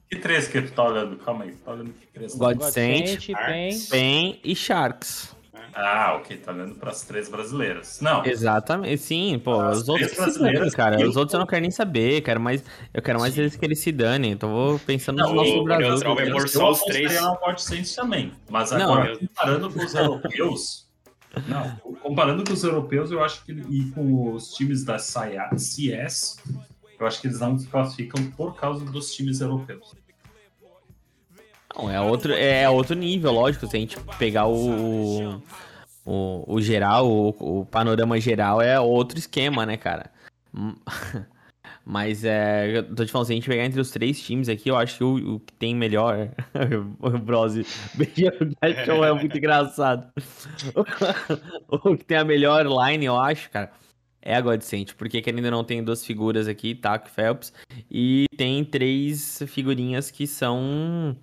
Que três que tu tá olhando? Calma aí, tá olhando que três? God- Godsent, Arts. PEN. PEN e Sharks. Ah, ok, tá olhando pras três brasileiras. Não, Exatamente, sim, pô. As os outros brasileiras cara. Os outros eu não quero nem saber, cara. Mas eu quero mais Sim. eles que eles se danem. Então vou pensando Não, nos nossos o Brasil. neutral vai eu, eu só os três. Saints também. Mas Não, agora, eu- comparando com os europeus. Não, comparando com os europeus, eu acho que. E com os times da CS, eu acho que eles não se classificam por causa dos times europeus. Não, é outro, é outro nível, lógico. Se a gente pegar o, o, o geral, o, o panorama geral, é outro esquema, né, cara? Mas é. Eu tô te falando, se a gente pegar entre os três times aqui, eu acho que o, o que tem melhor. o Brose, show é muito engraçado. o que tem a melhor line, eu acho, cara. É a Godsent, porque ou não tem duas figuras aqui, Taco e Phelps, e tem três figurinhas que são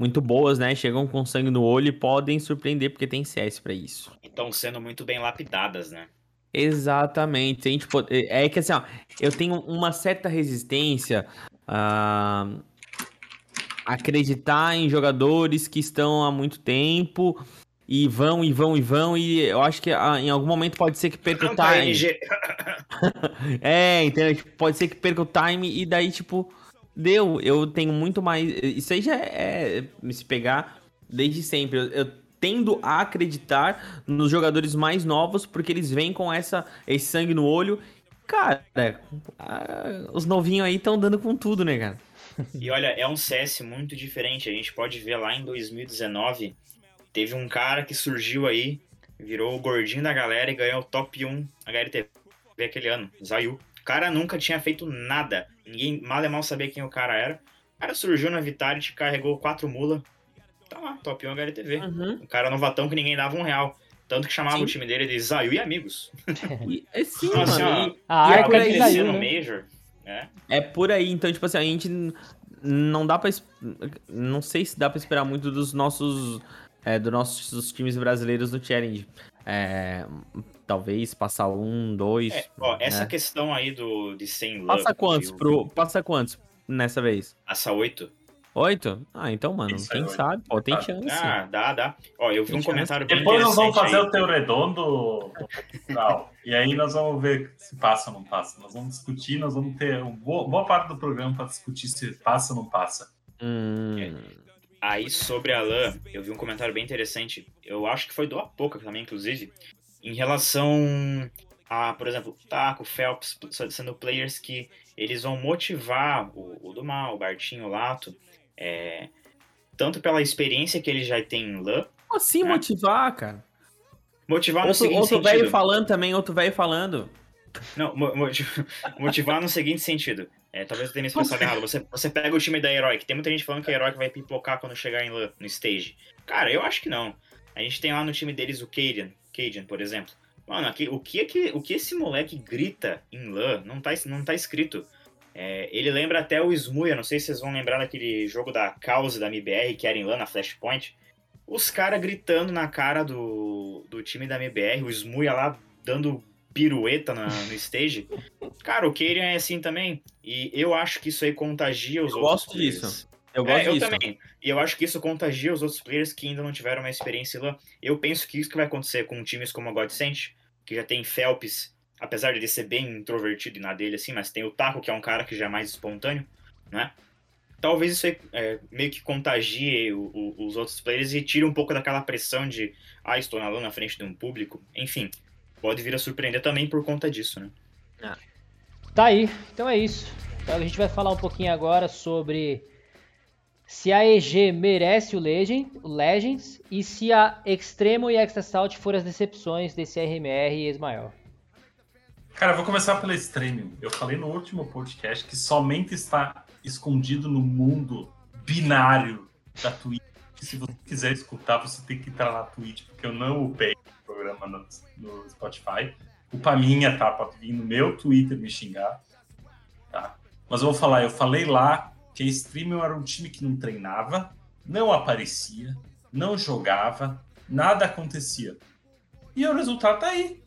muito boas, né? Chegam com sangue no olho e podem surpreender, porque tem CS pra isso. estão sendo muito bem lapidadas, né? Exatamente. A gente pode- É que assim, ó, eu tenho uma certa resistência a acreditar em jogadores que estão há muito tempo e vão e vão e vão, e eu acho que ah, em algum momento pode ser que perca o Não, tá, time. É, entendeu? Tipo, pode ser que perca o time e daí, tipo, deu. Eu tenho muito mais. Isso aí já é me se pegar desde sempre. Eu, eu tendo a acreditar nos jogadores mais novos, porque eles vêm com essa, esse sangue no olho. Cara, ah, os novinhos aí estão dando com tudo, né, cara? E olha, é um CS muito diferente. A gente pode ver lá em 2019, teve um cara que surgiu aí, virou o gordinho da galera e ganhou o top 1 HLTV aquele ano, Zayu. O cara nunca tinha feito nada. Ninguém mal e mal sabia quem o cara era. O cara surgiu na Vitality, carregou quatro mula. Tá lá, top 1 HLTV. Uhum. Um cara novatão que ninguém dava um real. Tanto que chamava Sim. o time dele de Zayu e amigos. E, é sim, Então, assim, mano. ó, e- A E é crescer Zayu, no né? Major. né? É por aí, então, tipo assim, a gente não dá pra. es- Não sei se dá pra esperar muito dos nossos. É, dos nossos times brasileiros no Challenge. É, talvez passar um, dois. É, ó, essa né? questão aí do, de 100 Passa love, quantos pro. Passa quantos nessa vez? Essa 8? Oito? Ah, então, mano, Isso, é quem oito. sabe? Pô, tem Ah, chance. Ah, dá, dá. Ó, eu vi Tem um chance. comentário bem Depois nós vamos fazer aí. o teu redondo. E aí nós vamos ver se passa ou não passa. Nós vamos discutir, nós vamos ter uma boa, boa parte do programa para discutir se passa ou não passa. Hum, Aí sobre a LAN, eu vi um comentário bem interessante. Eu acho que foi do Apoca também, inclusive. Em relação a, por exemplo, Taco, Phelps, sendo players que eles vão motivar o, o do mal, o Bartinho, o Lato, é, tanto pela experiência que eles já têm em LAN, como assim É. motivar, cara? motivar no Outro, seguinte outro sentido. velho falando também, outro velho falando. Não, mo- moti- motivar no seguinte sentido. É, talvez eu tenha me expressado errado. Você, você pega o time da Heroic. Tem muita gente falando que a Heroic vai pipocar quando chegar em, LAN, no stage. Cara, eu acho que não. A gente tem lá no time deles o Cadian, Cadian por exemplo. Mano, aqui, o, que é que, o que esse moleque grita em LAN não tá, não tá escrito. É, ele lembra até o Smuia, não sei se vocês vão lembrar daquele jogo da Cause da MBR, que era em LAN na Flashpoint. Os caras gritando na cara do, do time da MBR, o Smuia lá dando pirueta na, no stage. Cara, o Keirian é assim também. E eu acho que isso aí contagia os Eu outros. gosto players. disso. Eu É, gosto eu disso. também. E eu acho que isso contagia os outros players que ainda não tiveram uma experiência LAN. Eu penso que isso que vai acontecer com times como a Godsent, que já tem Phelps, apesar de ele ser bem introvertido e na dele, assim, mas tem o Taco, que é um cara que já é mais espontâneo, né? Talvez isso aí é, meio que contagie o- o- os outros players e tire um pouco daquela pressão de, ah, estou na na frente de um público. Enfim, pode vir a surpreender também por conta disso, né? Tá aí, então é isso. Então a gente vai falar um pouquinho agora sobre se a EG merece o Legend, o Legends e se a Extremo e a Extra Salt foram as decepções desse RMR e Ismael. Cara, eu vou começar pela Extreme. Eu falei no último podcast que somente está escondido no mundo binário da Twitch. Se você quiser escutar, você tem que entrar na Twitch, porque eu não upei o programa no, no Spotify. Culpa minha, tá? Pode vir no meu Twitter me xingar. Tá? Mas eu vou falar, eu falei lá que a Streaming era um time que não treinava, não aparecia, não jogava, nada acontecia. E o resultado tá aí.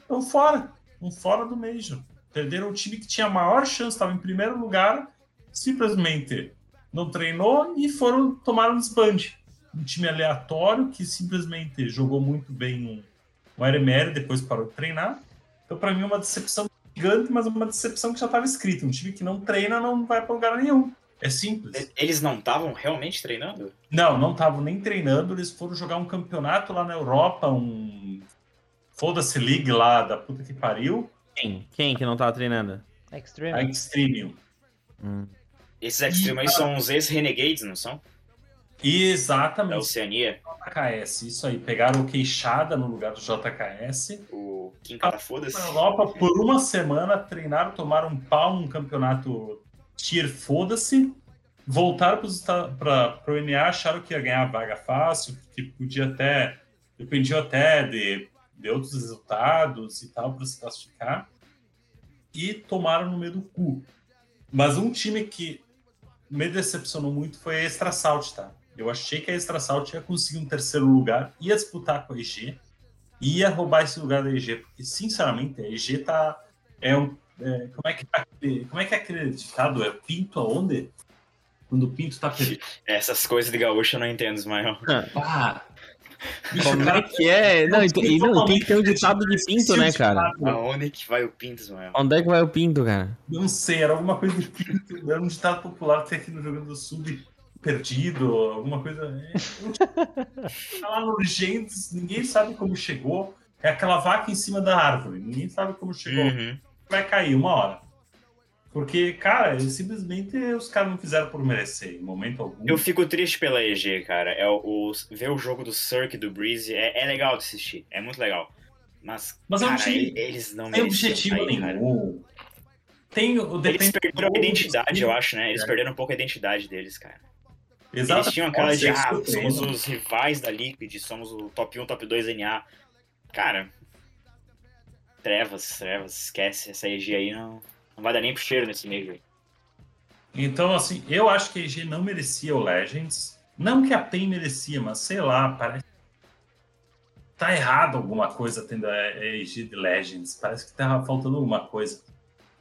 Estão fora. Estão fora do Major. Perderam o time que tinha a maior chance, estava em primeiro lugar, simplesmente não treinou e foram tomar um desbande. Um time aleatório que simplesmente jogou muito bem um, um RMR, depois parou de treinar. Então, para mim, é uma decepção gigante, mas uma decepção que já estava escrita. Um time que não treina não vai para lugar nenhum. É simples. Eles não estavam realmente treinando? Não, não estavam nem treinando, eles foram jogar um campeonato lá na Europa, um foda-se league lá da puta que pariu, Quem? Quem que não tava treinando? a Extreme. Extreme. Hum. Esses Extreme aí são os ex-Renegades, não são? Da Exatamente, Oceania. JKS, isso aí. Pegaram o Queixada no lugar do JKS. O Kim Cada Foda-se. Na Europa, por uma semana, treinaram, tomaram um pau num campeonato tier foda-se. Voltaram para o NA, acharam que ia ganhar a vaga fácil, que podia até. Dependia até de, de outros resultados e tal para se classificar. E tomaram no meio do cu. Mas um time que me decepcionou muito foi a Extra Salt, tá? Eu achei que a Extra Salt ia conseguir um terceiro lugar, ia disputar com a EG, ia roubar esse lugar da EG, porque sinceramente a EG tá. É um, é, como, é que tá, aquele- como é que é aquele ditado? É pinto aonde? Quando o pinto tá perdido. Essas coisas de gaúcho eu não entendo, Ismael. Ah, bicho, Como cara é que é? Não, e, tem- e não, tem que ter um ditado de pinto, né, cara? Aonde que vai o Pinto, Ismael? Onde é que vai o pinto, cara? Não sei, era alguma coisa de pinto. Era um ditado popular que tem aqui no Rio Grande do Sul perdido, alguma coisa. É, tá lá no Legends, ninguém sabe como chegou. É aquela vaca em cima da árvore. Ninguém sabe como chegou. Uhum. Vai cair uma hora. Porque, cara, eles simplesmente os caras não fizeram por merecer, em momento algum. Eu fico triste pela EG, cara. É o, o- ver o jogo do Cirque do Breeze é, é legal de assistir. É muito legal. Mas, Mas é um cara, time- eles não Tem mereciam objetivo cara. nenhum. Tem o Eles perderam a identidade, eu acho, né? Eles É. perderam um pouco a identidade deles, cara. Exato. Eles tinham aquela de, ah, somos os rivais da Liquid, somos o top 1, top 2 NA. Cara, trevas, trevas, esquece. Essa EG aí não, não vai dar nem pro cheiro nesse meio. aí. Então, assim, eu acho que a EG não merecia o Legends. Não que a PEN merecia, mas sei lá, parece. Tá errado alguma coisa tendo a EG de Legends. Parece que tá faltando alguma coisa.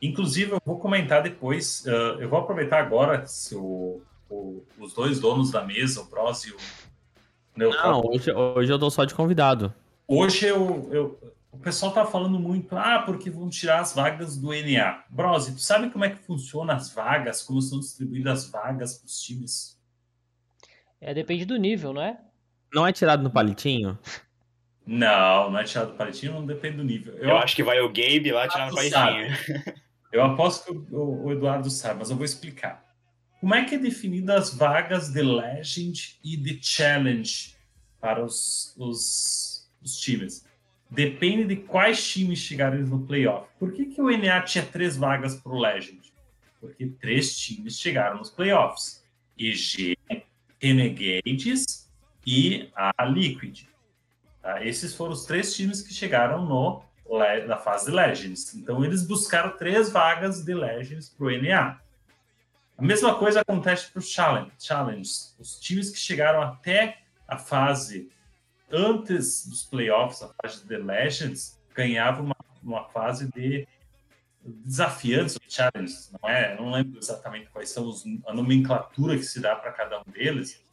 Inclusive, eu vou comentar depois. ah, eu vou aproveitar agora se o- o- os dois donos da mesa, o Bros e o Neutral, Não, hoje, hoje eu tô só de convidado. Hoje eu, eu- o pessoal tá falando muito, ah, porque vão tirar as vagas do NA. Brose, tu sabe como é que funciona as vagas, como são distribuídas as vagas para os times? É, depende do nível, não é? Não é tirado no palitinho? Não, não é tirado do palitinho, não depende do nível. Eu, acho que vai o Gabe lá tirar no palitinho. Eu aposto que o, o- o Eduardo sabe, mas eu vou explicar. Como é que é definida as vagas de Legend e de Challenge para os, os, os times? Depende de quais times chegarem no playoff. Por que, que o NA tinha três vagas para o Legend? Porque três times chegaram nos playoffs. EG, Renegades e a Liquid. Tá? Esses foram os três times que chegaram no, na fase de Legends. Então, eles buscaram três vagas de Legends para o NA. A mesma coisa acontece para os challenge, Challenges. Os times que chegaram até a fase antes dos playoffs, a fase de Legends, ganhavam uma, uma fase de desafiantes, challenges, não é? Eu não lembro exatamente quais são os, a nomenclatura que se dá para cada um deles.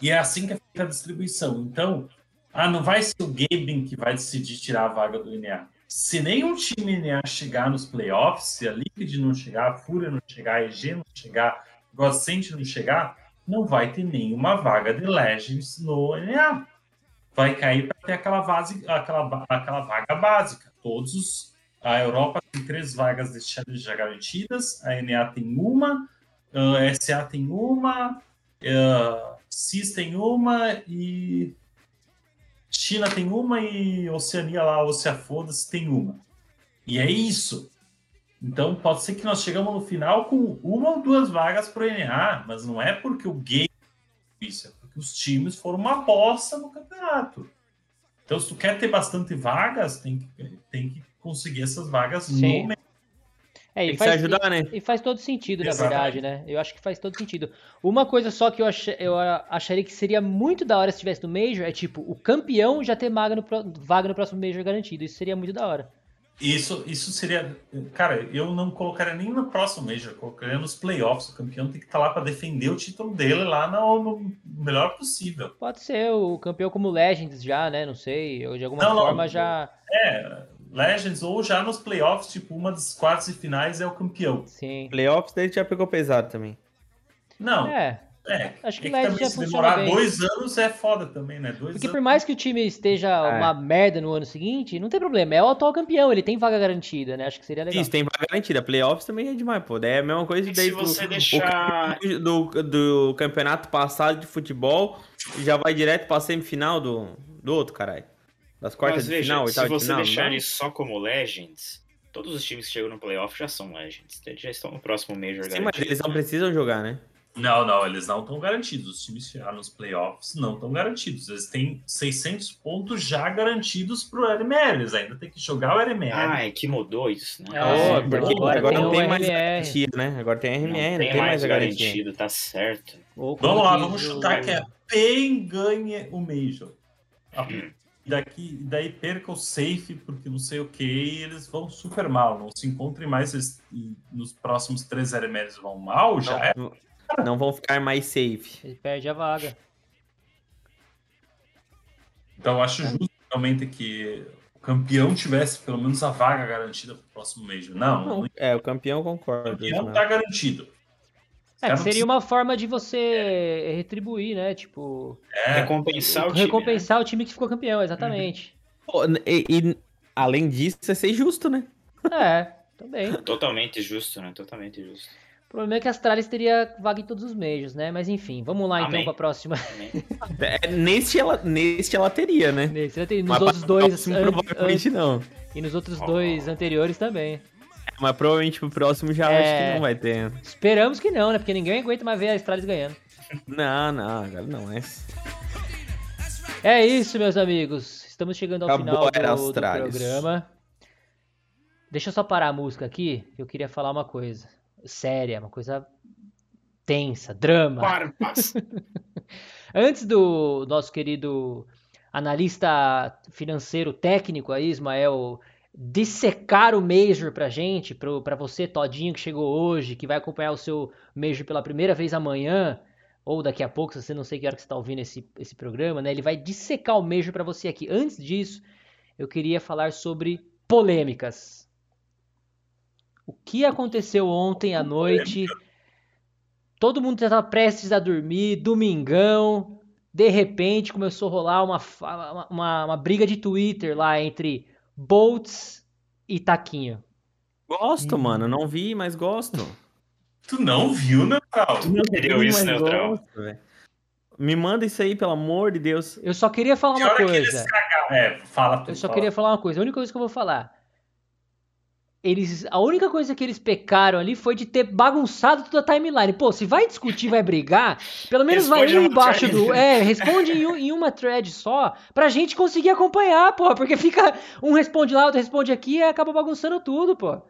E é assim que é feita a distribuição. Então, ah, não vai ser o Gaben que vai decidir tirar a vaga do NA. Se nenhum time chegar nos playoffs, se a Liquid não chegar, a Fúria não chegar, a EG não chegar, Godsent não chegar, não vai ter nenhuma vaga de Legends no NA. Vai cair para ter aquela, vase, aquela, aquela vaga básica. Todos os, a Europa tem três vagas de challenge já garantidas, a NA tem uma, a SA tem uma, a CIS tem uma e China tem uma e Oceania lá, Oceafoda-se tem uma. E é isso. Então pode ser que nós chegamos no final com uma ou duas vagas para o NA, mas não é porque o game isso, é porque os times foram uma bosta no campeonato. Então, se tu quer ter bastante vagas, tem que, tem que conseguir essas vagas Sim. no. É, e Tem que se faz, ajudar, né? e faz todo sentido, na verdade, né? Eu acho que faz todo sentido. Uma coisa só que eu, ach, eu acharia que seria muito da hora se tivesse no Major é tipo, o campeão já ter vaga no, vaga no próximo Major garantido. Isso seria muito da hora. Isso, isso seria. Cara, eu não colocaria nem no próximo Major, eu colocaria nos playoffs. O campeão tem que estar lá para defender o título dele lá no, no melhor possível. Pode ser o campeão como Legends já, né? Não sei. Ou de alguma Não, não. forma já. É, Legends ou já nos playoffs, tipo, uma das quartas e finais é o campeão. Sim. Playoffs daí já pegou pesado também. Não, É. é. acho que é Legends também já se demorar bem. dois anos é foda também, né? Dois Porque por anos. mais que o time esteja É. uma merda no ano seguinte, não tem problema. É o atual campeão, ele tem vaga garantida, né? Acho que seria legal. Isso, tem vaga garantida. Playoffs também é demais, pô. Daí é a mesma coisa E daí se do- você o deixar- do, do campeonato passado de futebol já vai direto pra semifinal do, do outro, caralho. Das quartas Mas de veja, final, se oitava de você final. deixar isso só como Legends, todos os times que chegam no playoff já são Legends. Eles já estão no próximo Major Sim, mas garantido, eles não precisam jogar, né? Não, não, eles não estão garantidos. Os times que chegaram nos playoffs não estão garantidos. Eles têm 600 pontos já garantidos pro RMR. Eles ainda têm que jogar o RMR. Ah, é que mudou isso, né? É, então porque agora agora, tem não o tem mais RMR. garantia, né? Agora tem RMR, não não, tem, mais a garantia. garantido, tá certo. Vamos lá, vamos chutar que é PEN ganhe o Major. Hum. Daqui, daí perca o safe, porque não sei o que, e eles vão super mal. Não se encontrem mais eles- e nos próximos três RMRs vão mal, já é. Não, não vão ficar mais safe. Ele perde a vaga. Então eu acho justo realmente que o campeão tivesse pelo menos a vaga garantida para o próximo Major. Não, Não, o é, o campeão concorda. campeão né? está garantido. É, seria uma forma de você retribuir, né? Tipo, É, Recompensar o time. né? recompensar o time que ficou campeão, exatamente. Pô, E, e, além disso, é ser justo, né? É, também. né? Totalmente justo, né? Totalmente justo. O problema é que a Astralis teria vaga em todos os meios, né? Mas enfim, vamos lá então Amém. pra próxima. É, neste, ela, neste ela teria, né? Você tem nos Mas outros dois próximo, an- provavelmente não. an- e nos outros Oh. dois anteriores também. Mas provavelmente pro próximo já É. acho que não vai ter. Esperamos que não, né? Porque ninguém aguenta mais ver a Astralis ganhando. Não, não, agora não é. É isso, meus amigos. Estamos chegando ao Acabou final do, do programa. Deixa eu só parar a música aqui, que eu queria falar uma coisa séria, uma coisa tensa, drama. Antes do nosso querido analista financeiro técnico aí, Ismael, dissecar o Major pra gente, pro- pra você, Todinho, que chegou hoje, que vai acompanhar o seu Major pela primeira vez amanhã, ou daqui a pouco, se você não sei que hora que você tá ouvindo esse, esse programa, né? Ele vai dissecar o Major pra você aqui. Antes disso, eu queria falar sobre polêmicas. O que aconteceu ontem à noite? Todo mundo já tava prestes a dormir, domingão. De repente começou a rolar uma, uma, uma, uma briga de Twitter lá entre Boltz e Taquinho. Gosto, Hum. mano. Não vi, mas gosto. Tu não viu, Neutral? Tu não entendeu Vi, isso, Neutral? gosto. Me manda isso aí, pelo amor de Deus. Eu só queria falar Que uma coisa. eles? É, fala tu. Eu só fala. queria falar uma coisa. A única coisa que eu vou falar. Eles, a única coisa que eles pecaram ali foi de ter bagunçado toda a timeline. Pô, se vai discutir, vai brigar, pelo menos vai Responde um numa embaixo thread. do. É, responde em, um- em uma thread só, pra gente conseguir acompanhar, pô. Porque fica. Um responde lá, outro responde aqui e acaba bagunçando tudo, pô.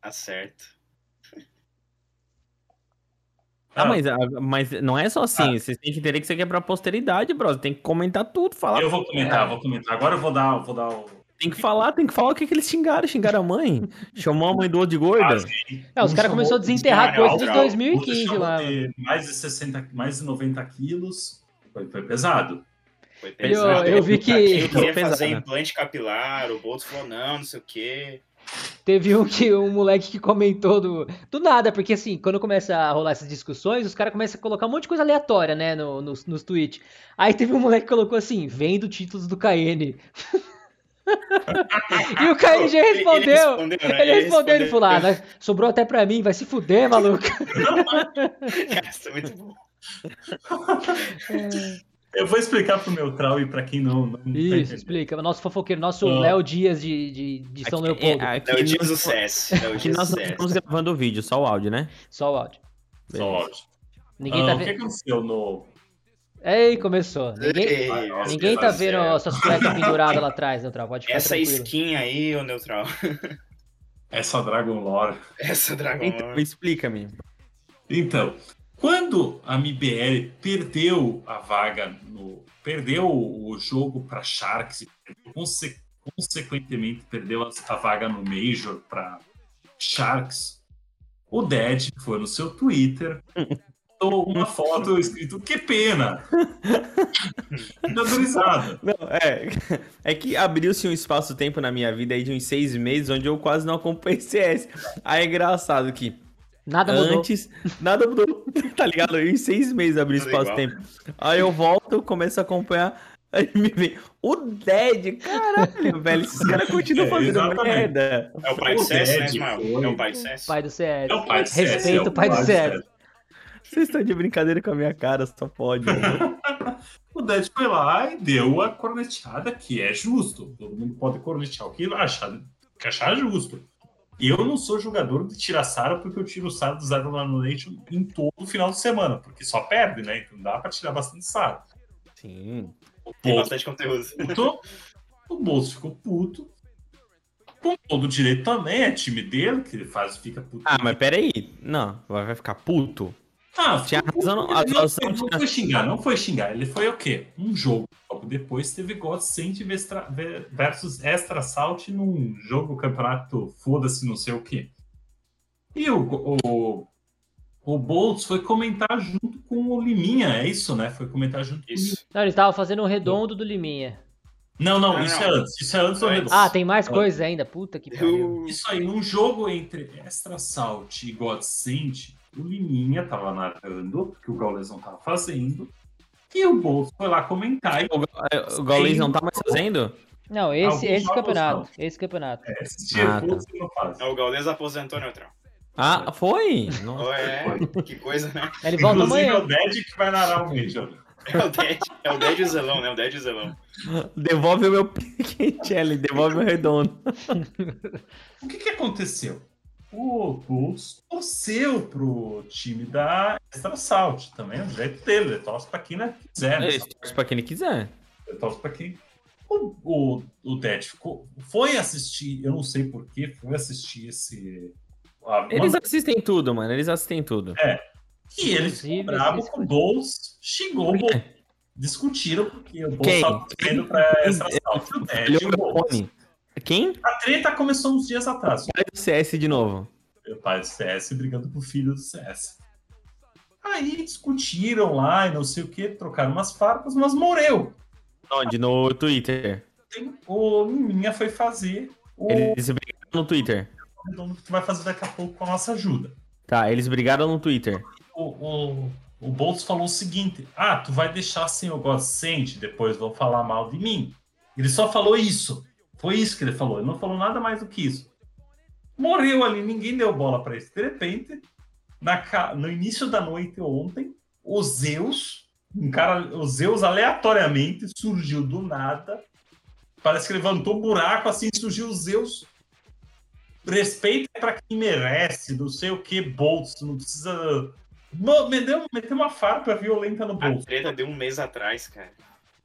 Tá certo. Ah, Ah. mas, ah, mas não é só assim. Vocês têm que entender que isso aqui é pra posteridade, bro. Você tem que comentar tudo, falar. Eu vou comentar, vou comentar. Agora eu vou dar, vou dar o. Tem que falar, tem que falar o que, que eles xingaram. Xingaram a mãe. Chamou a mãe do outro de gorda. Ah. É, os caras começaram a desenterrar dos Israel. 2015 outro lá. de Mais de 60, mais de 90 quilos. Foi, foi pesado. Foi Eu- pesado. eu vi que- Eu queria fazer implante capilar, o Boltz falou, não, não sei o quê. Teve um que um moleque que comentou do, do nada, porque assim, quando começa a rolar essas discussões, os caras começam a colocar um monte de coisa aleatória, né, no, nos, nos tweets. Aí teve um moleque que colocou assim, vendo títulos do KN. e o KN já Ele- respondeu. Ele respondeu, né? Ele respondeu, ele falou, ah, né, sobrou até pra mim, vai se fuder, maluco. Cara, isso é muito bom. Eu vou explicar pro neutral e pra quem não. não tá Isso, entendendo. explica. Nosso fofoqueiro, nosso Ah. Léo Dias de, de, de São Aqui- Leopoldo. é, aqui É o dia nós- do CS. É o Aqui nós não estamos gravando o vídeo, só o áudio, né? Só o áudio. Só ótimo. Ninguém Ah, tá O que vendo. aconteceu no. Ei, começou. Ninguém, Ei, ninguém tá vendo céu. essas cuecas penduradas lá atrás, Neutral. Pode ficar Essa tranquilo. skin aí, ô Neutral. Essa Dragon Lore. Essa Dragon Então, Lore. explica-me. Então, quando a MBL perdeu a vaga no. Perdeu o jogo para Sharks, e conse- consequentemente perdeu a, a vaga no Major para Sharks, o Dead foi no seu Twitter, botou uma foto escrito que pena! Risada. Não, é, é que abriu-se um espaço-tempo na minha vida aí de uns seis meses onde eu quase não acompanhei CS. Aí é engraçado que Nada mudou. antes nada mudou, tá ligado? Em seis meses abriu Tudo espaço-tempo. Aí eu volto, começo a acompanhar, aí me vem o Dead, caralho, velho, esses caras continuam É, fazendo exatamente. merda. É o pai do CS, né, Ismael? É o pai do CS. Pai do CS. É o pai do CS, Respeita é o pai do CS. Vocês estão de brincadeira com a minha cara, só pode. mano. O Dead foi lá e deu a corneteada que é justo. Todo mundo pode cornetear o que achar, que achar justo. Eu não sou jogador de tirar Sara porque eu tiro o Sara do Zero lá no Nation em todo final de semana, porque só perde, né? Então dá pra tirar bastante Sara. Sim. O Tem bastante conteúdo. puto, o Bolso ficou puto. Com todo direito também, é time dele, que ele faz, fica puto. Ah, mas peraí. Não, vai ficar puto? Ah, Tinha razão, ele não, situação ele não tinha- foi xingar, não foi xingar. Ele foi o quê? Um jogo. Logo depois teve Vestra- ve- versus Extra Salt num jogo campeonato foda-se não sei o quê. E o, o, o Boltz foi comentar junto com o Liminha, é isso, né? Foi comentar junto com o. Isso. Não, eles estavam fazendo um redondo do Liminha. Não, não, Não, isso não. é antes. Isso é antes do. Redondo. Ah, tem mais Ah. coisa ainda? Puta que pariu. Eu... Isso aí, num jogo entre Extra Salt e Godsend, o Liminha tava narrando, que o Gaules não tava fazendo, e o Boltz foi lá comentar e O, Ga- o Gaules não tá mais fazendo? Não, esse, esse campeonato. Esse campeonato. É, assistir Ah, ah, tá. você não faz. É, o Gaules aposentou neutral. Ah, foi? Nossa. É, que coisa, né? Ele volta Inclusive é amanhã. o Dead que vai narrar o Major. É o Dead, é o Dead e o Zelão, né? O Dead e o Zelão. Devolve o meu Piquet, devolve o redondo. O que, que aconteceu? O Bulls torceu pro time da Extra Salt também, é o jeito dele, ele torce pra quem né, quiser. né? Ele torce pra quem ele quiser. Ele torce pra quem. O, o, o Dead ficou, foi assistir, eu não sei porquê, foi assistir esse. a- Eles assistem tudo, mano. Eles assistem tudo. E ele ficou bravo com o Bulls, xingou o? Bulls. Discutiram porque o Bulls estava torcendo pra Extra Salt e o Dead e o Bulls. Quem? A treta começou uns dias atrás. Pai do CS de novo. Meu pai do CS brigando com o filho do CS. Aí discutiram lá e não sei o que, trocaram umas farpas, mas morreu. Onde? No Twitter. Tem- O Liminha foi fazer o Eles brigaram no Twitter. redondo que vai fazer daqui a pouco com a nossa ajuda. Tá, eles brigaram no Twitter. O, o, o Boltz falou o seguinte: Ah, tu vai deixar sem o Godsend, depois vão falar mal de mim. Ele só falou isso. Foi isso que ele falou. Ele não falou nada mais do que isso. Morreu ali, ninguém deu bola para isso. De repente, na no início da noite ontem, o Zeus, um cara, o Zeus aleatoriamente surgiu do nada. Parece que levantou um buraco assim, surgiu o Zeus respeito é pra quem merece, não sei o que, Boltz, não precisa. Meteu, meteu uma farpa violenta no A bolso. treta deu um mês atrás, cara.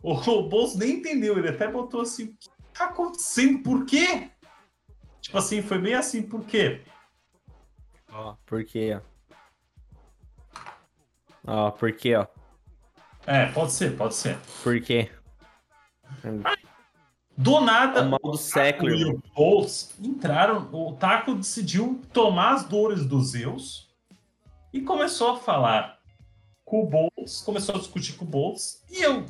O, o Boltz nem entendeu, ele até botou assim: o que tá acontecendo? Por quê? Tipo assim, foi bem assim, por quê? Ó, por quê, ó? Ó, por quê, ó? É, pode ser, pode ser. Por quê? Do nada, o mal do século, e o Boltz entraram. O Taco decidiu tomar as dores dos Zeus e começou a falar com o Boltz, começou a discutir com o Boltz. E eu,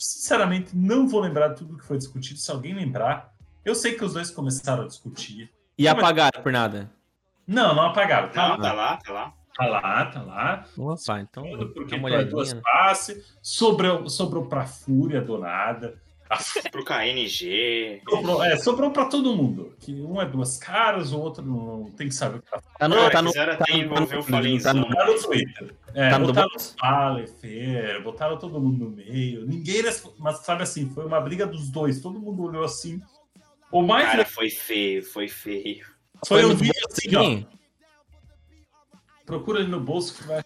sinceramente, não vou lembrar de tudo que foi discutido. Se alguém lembrar, eu sei que os dois começaram a discutir. E apagaram por nada? Não, não apagaram. Tá, Não, tá lá, tá lá. tá lá, tá lá. Opa, então Porque uma foi duas passes, sobrou, sobrou pra Fúria do nada. Pro KNG. Sobrou, é, sobrou pra todo mundo. Que um é duas caras, o outro não tem que saber o que tá Tá no, Cara, tá no, tá até no- envolver o tá no-. Tá no Twitter. É, Tá no botaram? Fale, Fer, botaram todo mundo no meio. Ninguém. Mas sabe assim, foi uma briga dos dois. Todo mundo olhou assim. O mais Cara, foi feio, foi feio. foi um muito vídeo assim, ó. Procura ali no bolso que vai.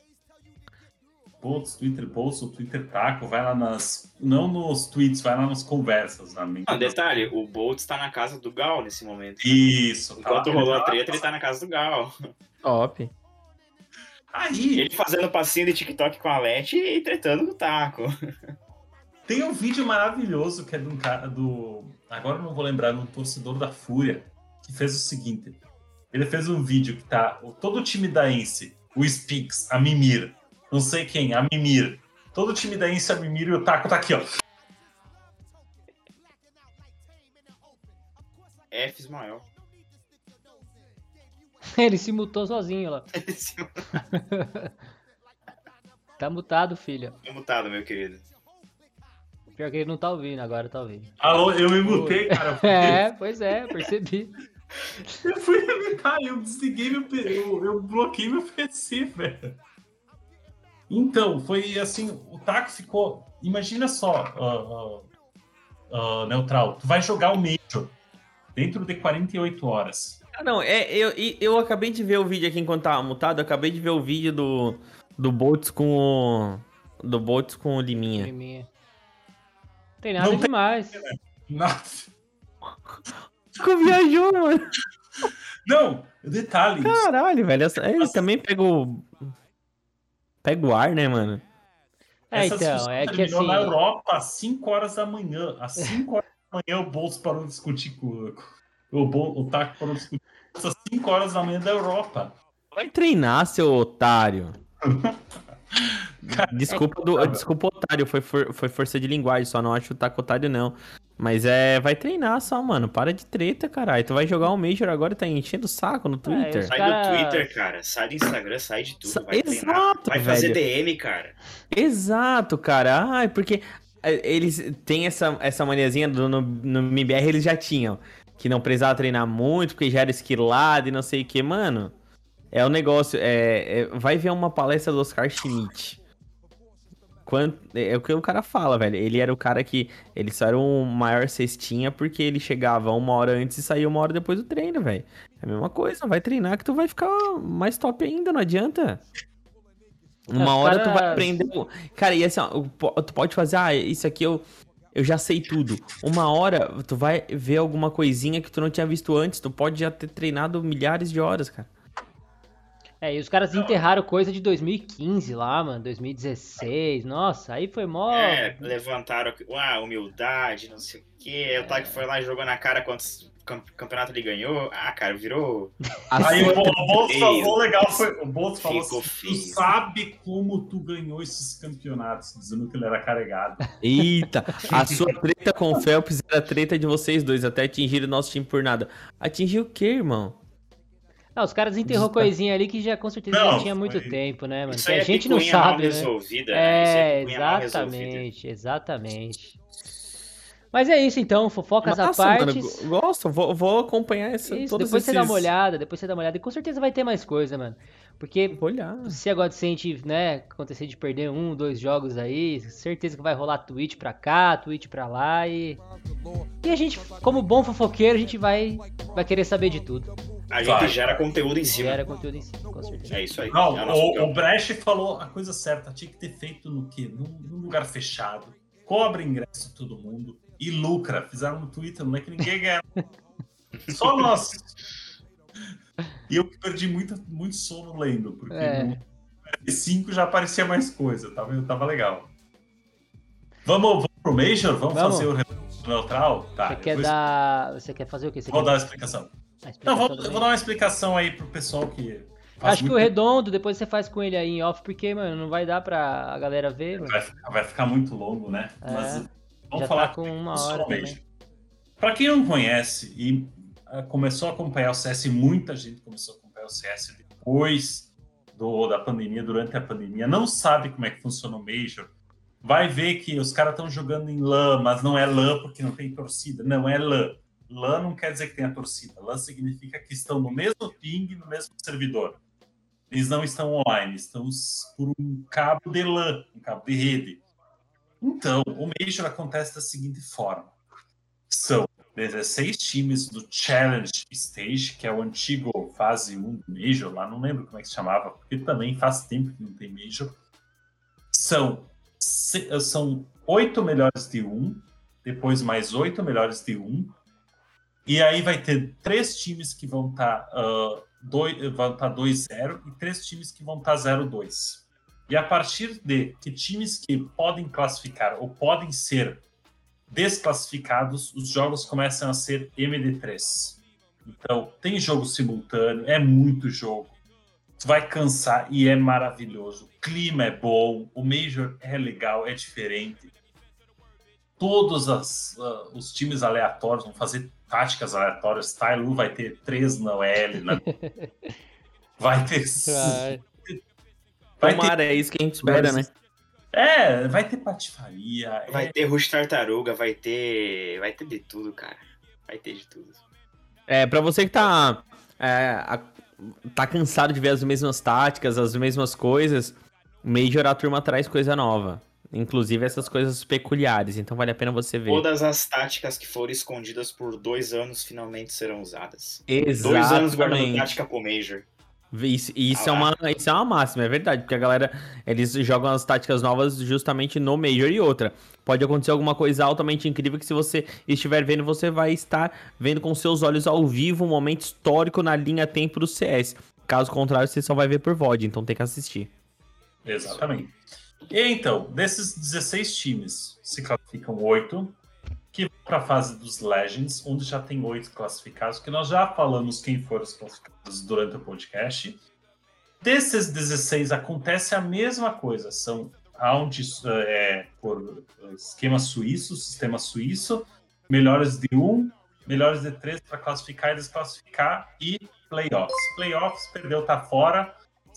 Bolts, Twitter bolso, Twitter taco, vai lá nas. Não nos tweets, vai lá nas conversas. Na minha... Ah, detalhe, o Boltz tá na casa do Gal nesse momento. Isso. tá Enquanto lá. rolou a treta, ele tá na casa do Gal. Top. Aí, Ele fazendo passinho de TikTok com a Leti e tretando com o taco. Tem um vídeo maravilhoso que é de um cara do. Agora eu não vou lembrar, de um torcedor da Fúria, que fez o seguinte: ele fez um vídeo que tá o- todo o time da Ence, o Spix, a Mimir, não sei quem, a Mimir. Todo o time da Ence, a Mimir e o Taco tá aqui, ó. F Ismael. Ele se mutou sozinho lá. Tá mutado, filho. Tô mutado, meu querido. Pior que ele não tá ouvindo, agora tá ouvindo. Alô, eu me mutei, cara. É, pois é, percebi. Eu fui imitar, eu desliguei meu eu, eu bloqueei meu PC, velho. Então, foi assim, o Taco ficou. Imagina só, ah, ah, ah, Neutral, tu vai jogar o Major dentro de 48 horas. Ah, não, é, eu, eu acabei de ver o vídeo aqui enquanto tava mutado, eu acabei de ver o vídeo do, do Boltz com o. Do Boltz com o Liminha. Priminha. Tem nada Não tem- demais. Nossa. Ficou viajou, mano. Não, detalhe. Caralho, velho. Ele também pega o. Pega o ar, né, mano? É, essa então, é que terminou assim. na Europa às 5 horas da manhã. Às 5 horas da manhã o Bolso parou de discutir com com- o, Bol, o Taco parou de discutir às 5 horas da manhã da Europa. Vai treinar, seu otário. Desculpa, do, desculpa, otário. Foi, for- foi força de linguagem, só não acho o taco otário, não. Mas é. Vai treinar só, mano. Para de treta, caralho. Tu vai jogar um Major agora e tá enchendo o saco no Twitter. os Sai cara- do Twitter, cara. Sai do Instagram, sai de tudo. Sa- Vai treinar. Exato, Vai fazer velho. DM, cara. Exato, cara. Ai, porque é, eles têm essa, essa maniazinha do, no, no MBR, eles já tinham. Que não precisava treinar muito, porque já era esquilado e não sei o que. Mano, é o negócio. É, é- vai ver uma palestra do Oscar Schmidt. Quanto, é o que o cara fala, velho. Ele era o cara que. Ele só era um maior cestinha porque ele chegava uma hora antes e saía uma hora depois do treino, velho. É a mesma coisa. Vai treinar que tu vai ficar mais top ainda, não adianta. Uma hora tu vai aprender. Cara, e assim, ó, tu pode fazer, ah, isso aqui eu, eu já sei tudo. Uma hora tu vai ver alguma coisinha que tu não tinha visto antes. Tu pode já ter treinado milhares de horas, cara. É, e os caras enterraram coisa de 2015 lá, mano, 2016. Nossa, aí foi mó. É, levantaram ah, humildade, não sei o quê. O Taco foi lá e jogou na cara quantos cam- campeonato ele ganhou. Ah, cara, virou. Aí sua- o, o Bolso falou legal, foi, o Bolso falou assim, feio. tu sabe como tu ganhou esses campeonatos, dizendo que ele era carregado. Eita, a sua treta com o Phelps era a treta de vocês dois, até atingir o nosso time por nada. Atingiu o quê, irmão? Não, os caras enterrou coisinha ali que já com certeza Não, já tinha muito foi- tempo, né, mano? Isso Que aí a é gente não sabe, né? resolvida, né? Isso É, resolvida. exatamente, exatamente. Mas é isso então, fofocas à parte. mano, gosto, vou, vou acompanhar essa, Isso, todos depois você dá esses- uma olhada, depois você dá uma olhada. E com certeza vai ter mais coisa, mano. Porque Vou olhar. se agora sente, né, acontecer de perder um, dois jogos aí, certeza que vai rolar tweet pra cá, tweet pra lá e. E a gente, como bom fofoqueiro, a gente vai, vai querer saber de tudo. A gente Vai. gera conteúdo em cima. Gera conteúdo em cima, com certeza. É isso aí. Não, é o o, Brecht falou a coisa certa. Tinha que ter feito no quê? Num, num lugar fechado. Cobra ingresso de todo mundo e lucra. Fizeram no Twitter, não é que ninguém ganha. Só nós. E eu perdi muito, muito sono lendo, porque É. no F5 já aparecia mais coisa, tava, tava legal. Vamos, vamos pro Major? Vamos, Vamos. fazer o neutral? Tá, Você quer vou, dar. Você quer fazer o quê? Você vou quer dar a explicação. A Não, vou, vou dar uma explicação aí pro pessoal que. Acho que o muito redondo, depois você faz com ele aí em off, porque, mano, não vai dar pra a galera ver. Vai ficar, vai ficar muito longo, né? É, Mas vamos falar tá com uma hora. Para quem não conhece e ah, começou a acompanhar o CS, muita gente começou a acompanhar o CS depois do, da pandemia, durante a pandemia, não sabe como é que funciona o Major, vai ver que os caras estão jogando em LAN, mas não é LAN porque não tem torcida, não é LAN. LAN não quer dizer que tenha torcida, LAN significa que estão no mesmo ping, no mesmo servidor. Eles não estão online, estão por um cabo de LAN, um cabo de rede. Então, o Major acontece da seguinte forma: são 16 times do Challenge Stage, que é o antigo fase 1 do Major, lá não lembro como é que se chamava, porque também faz tempo que não tem Major. São, são 8 melhores de 1, depois mais 8 melhores de 1, e aí vai ter três times que vão estar tá 2-0 e três times que vão estar 0-2. E a partir de que times que podem classificar ou podem ser desclassificados, os jogos começam a ser MD3. Então, tem jogo simultâneo, é muito jogo. Tu vai cansar e é maravilhoso. O clima é bom, o Major é legal, é diferente. Todos as, ah, os times aleatórios vão fazer táticas aleatórias. Tailu vai ter três na L, na- vai ter. Vai. Vai ter Tomara, é isso que a gente espera, né? é, vai ter patifaria. Vai é- ter Rush Tartaruga, vai ter. Vai ter de tudo, cara. Vai ter de tudo. É, pra você que tá, é, a- tá cansado de ver as mesmas táticas, as mesmas coisas, Major a turma traz coisa nova. Inclusive essas coisas peculiares, então vale a pena você ver. Todas as táticas que foram escondidas por dois anos finalmente serão usadas. Exatamente. Dois anos guardando tática pro Major. Isso, isso Ah é uma, isso é uma máxima, é verdade, porque a galera, eles jogam as táticas novas justamente no Major e outra. Pode acontecer alguma coisa altamente incrível que se você estiver vendo, você vai estar vendo com seus olhos ao vivo um momento histórico na linha tempo do CS. Caso contrário, você só vai ver por VOD, então tem que assistir. Exatamente. E então, desses 16 times, se classificam oito que para a fase dos Legends, onde já tem oito classificados, que nós já falamos quem foram os classificados durante o podcast. Desses 16 acontece a mesma coisa, são round é, por esquema suíço, sistema suíço, melhores de um, melhores de três para classificar e desclassificar e playoffs. Playoffs, perdeu, tá fora.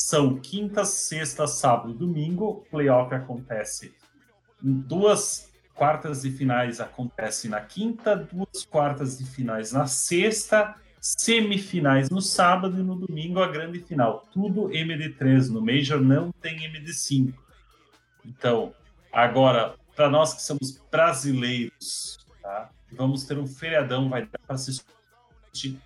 São quinta, sexta, sábado e domingo. Playoff acontece em duas quartas de finais acontece na quinta, duas quartas de finais na sexta, semifinais no sábado e no domingo a grande final. Tudo MD3 no Major não tem MD5. Então, agora para nós que somos brasileiros, tá? Vamos ter um feriadão, vai dar para assistir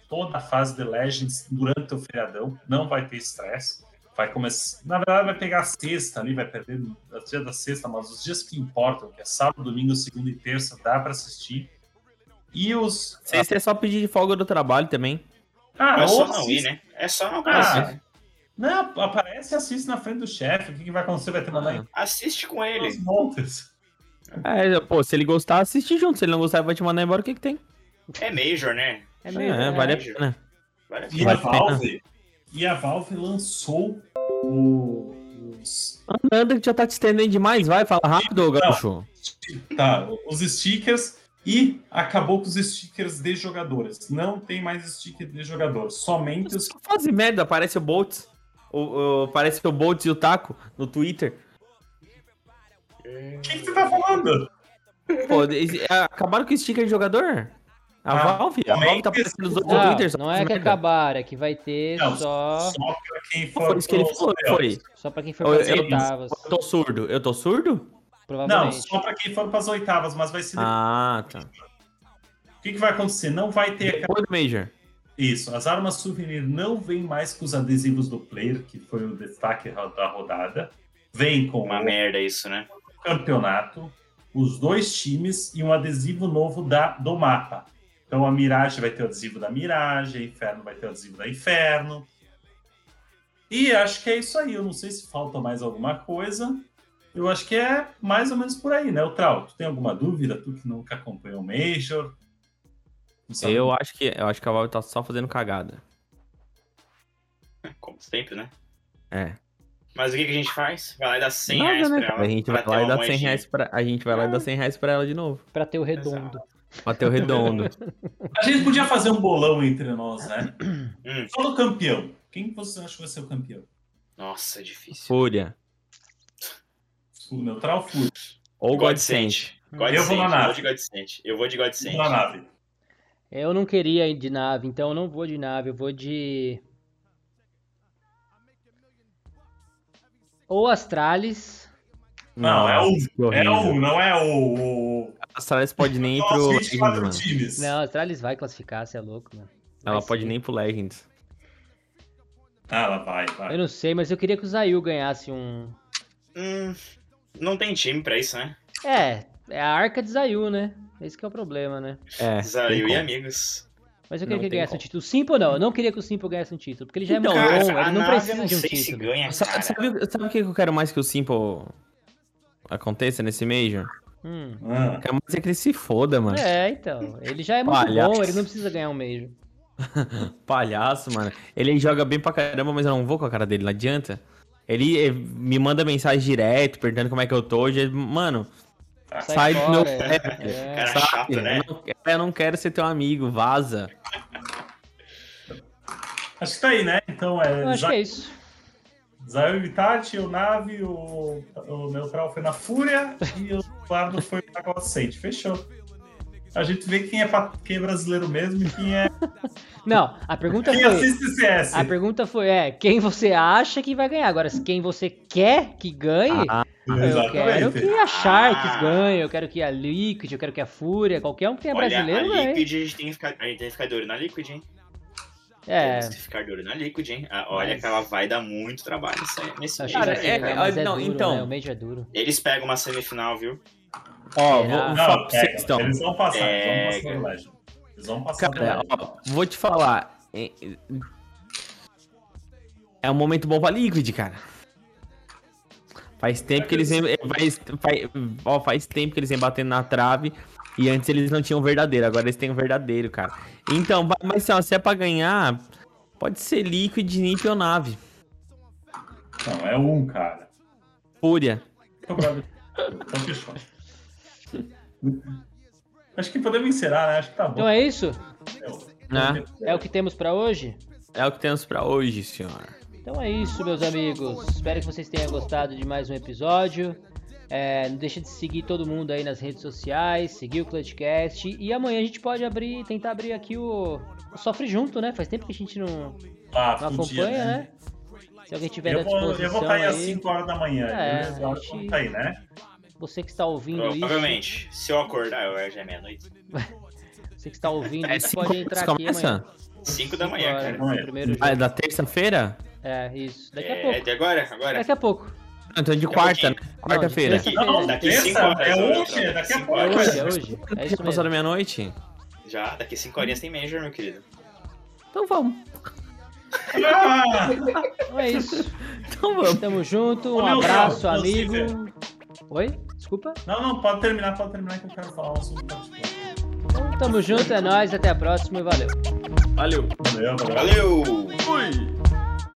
toda a fase de Legends durante o feriadão, não vai ter estresse. Vai começar, na verdade, vai pegar a sexta ali, vai perder o dia da sexta, mas os dias que importam, que é sábado, domingo, segunda e terça, dá para assistir. E os. Sexta é só pedir de folga do trabalho também. Ah, é só ou não assiste- ir, né? É só não Ah, não, aparece e assiste na frente do chefe. O que, que vai acontecer? Vai ter mandar em Assiste com os ele. montes. É, pô, se ele gostar, assiste junto. Se ele não gostar, vai te mandar embora, o que que tem? É Major, né? É meio. É, é, vale a Major. pena. Vale a pena. a Vale a pena. Valve. E a Valve lançou o- os, Anda que já tá te estendendo demais, vai, fala rápido, gaúcho. tá, os stickers e acabou com os stickers de jogadores. Não tem mais sticker de jogador, somente os. Faz merda, parece o Boltz. O, o- parece o Boltz e o Taco no Twitter. O que, que você tá falando? Pô, é, acabaram com o sticker de jogador? A Ah, Valve? A Valve tá esse- aparecendo nos outros Não, Twitter. não é que merda. acabar, é que vai ter Não, só. Só pra quem Foi for. isso que ele falou, foi. Só pra quem for Eu, para as eu- oitavas. eu tô surdo. Eu tô surdo? Não, só pra quem for para as oitavas, mas vai ser. Ah, tá. O que, que vai acontecer? Não vai ter Depois do Major. Isso, as armas souvenir não vêm mais com os adesivos do player, que foi o destaque da rodada. Vem com Uma o merda isso, né? campeonato, os dois times e um adesivo novo da, do mapa. Então a Mirage vai ter o adesivo da Mirage, a Inferno vai ter o adesivo da Inferno. E acho que é isso aí. Eu não sei se falta mais alguma coisa. Eu acho que é mais ou menos por aí, né? O Trau, tu tem alguma dúvida? Tu que nunca acompanhou o Major? Eu acho que eu acho que a Valve tá só fazendo cagada. Como sempre, né? É. Mas o que, que a gente faz? Vai lá e dá 100 Nada, reais né, pra cara? ela. A gente vai lá e dá 100 moedinha. reais pra, a gente vai lá e dá 100 reais pra ela de novo. Pra ter o redondo. Bater o redondo. A gente podia fazer um bolão entre nós, né? Hum. Fala o campeão. Quem que você acha que vai ser o campeão? Nossa, é difícil. Fúria. O Neutral Fúria. Ou Godsend. God Eu vou na nave. Eu vou de Godsend. Eu vou de Godsend. Na nave. Eu não queria ir de nave, então eu não vou de nave, eu vou de. Ou Astralis. Não, é um. que É horrível. um, não é o. A Astralis pode nem ir Só pro Legends, 24 mano. times. Não, Astralis vai classificar, você é louco, mano. Ela Vai pode sim. nem ir pro Legends. Ah, ela vai, vai. Eu não sei, mas eu queria que o Zayu ganhasse um. Hum, não tem time pra isso, né? É, é a arca de Zayu, né? Esse que é o problema, né? É. Zayu e amigos. Mas eu queria Não que ele ganhasse um como. título. O Simple não, eu não queria que o Simple ganhasse um título, porque ele já é Então, muito Cara, bom, a ele não precisa não de um título. ganha, Sa- cara. Sabe, sabe o que eu quero mais que o Simple aconteça nesse Major? Hum. Ah, Eu quero mais é que ele se foda, mano. É, então. Ele já é muito Palhaço. bom, ele não precisa ganhar um Major. Palhaço, mano. Ele joga bem pra caramba, mas eu não vou com a cara dele, não adianta. Ele eh, me manda mensagem direto, perguntando como é que eu tô. já- Mano, Sai, sai, do fora, meu é. pé. É. Cara sabe? chato, né? Eu, não, quero- eu não quero ser teu amigo, vaza. acho que tá aí, né? Então Eu é acho que é isso. Zayu e Tati, o Nave, o, o Neutral foi na Fúria e o Eduardo foi na Godsend. Fechou. A gente vê quem é, quem é brasileiro mesmo e quem é. Não, a pergunta Quem foi. assiste CS. A pergunta foi, é, quem você acha que vai ganhar? Agora, quem você quer que ganhe, Ah, eu quero que a Sharks ganhe, eu quero que a Liquid, eu quero que a Fúria, qualquer um que tenha Olha, brasileiro a ganhe. Liquid, a gente tem que ficar, a gente tem que ficar de olho na Liquid, hein? É, Temos que ficar de olho na Liquid, hein? Ah, olha Mas- que ela vai dar muito trabalho nesse Cara, que aí, vai é- é- é não, duro, então. né? O Major é duro. Eles pegam uma semifinal, viu? ó, vou, vou pega. vocês, então. Eles vão passar, eles vão passar. Eles vão passar Cara, ó, vou te falar. É, é um momento bom pra Liquid, cara. Faz tempo que eles vêm. Faz, faz, ó, faz tempo que eles vêm batendo na trave. E antes eles não tinham o verdadeiro, agora eles têm o verdadeiro, cara. Então, mas assim, ó, se é pra ganhar, pode ser Liquid, Nip ou Nave. Não, é um, cara. Fúria. Então fechou. Acho que podemos encerrar, né? Acho que tá bom. Então é isso? Né? É o que temos pra hoje? É o que temos pra hoje, senhor. Então é isso, meus amigos. Espero que vocês tenham gostado de mais um episódio. É, não deixa de seguir todo mundo aí nas redes sociais, seguir o Clutchcast. E amanhã a gente pode abrir, tentar abrir aqui o, o Sofre Junto, né? Faz tempo que a gente não, Ah, não acompanha, né? Se alguém tiver Eu vou, eu disposição vou estar aí às aí, 5 horas da manhã. É, beleza? a gente- Tá aí, né? você que está ouvindo isso, Provavelmente. Se eu acordar, eu já é meia-noite. você que está ouvindo É isso, cinco pode entrar aqui começa? amanhã. 5 da manhã, cara. Ah, é da terça-feira? É, isso. Daqui a É, pouco. de agora? Agora? Daqui a pouco. Ah, Então de quarta, né? Quarta-feira. Não, de Não, Daqui terça, cinco horas, é hoje, é daqui a cinco pouco. É horas. hoje, é hoje. É isso Passou mesmo. da meia-noite? Já, daqui 5 horinhas tem Major, meu querido. Então vamos. Ah, é isso. Então vamos. Tamo junto. Um abraço, amigo. Oi? Desculpa. não, não, pode terminar, pode terminar que eu quero falar um assunto. Então, tamo junto, é nóis. Até a próxima e valeu. Valeu. Valeu, valeu. Valeu! Fui.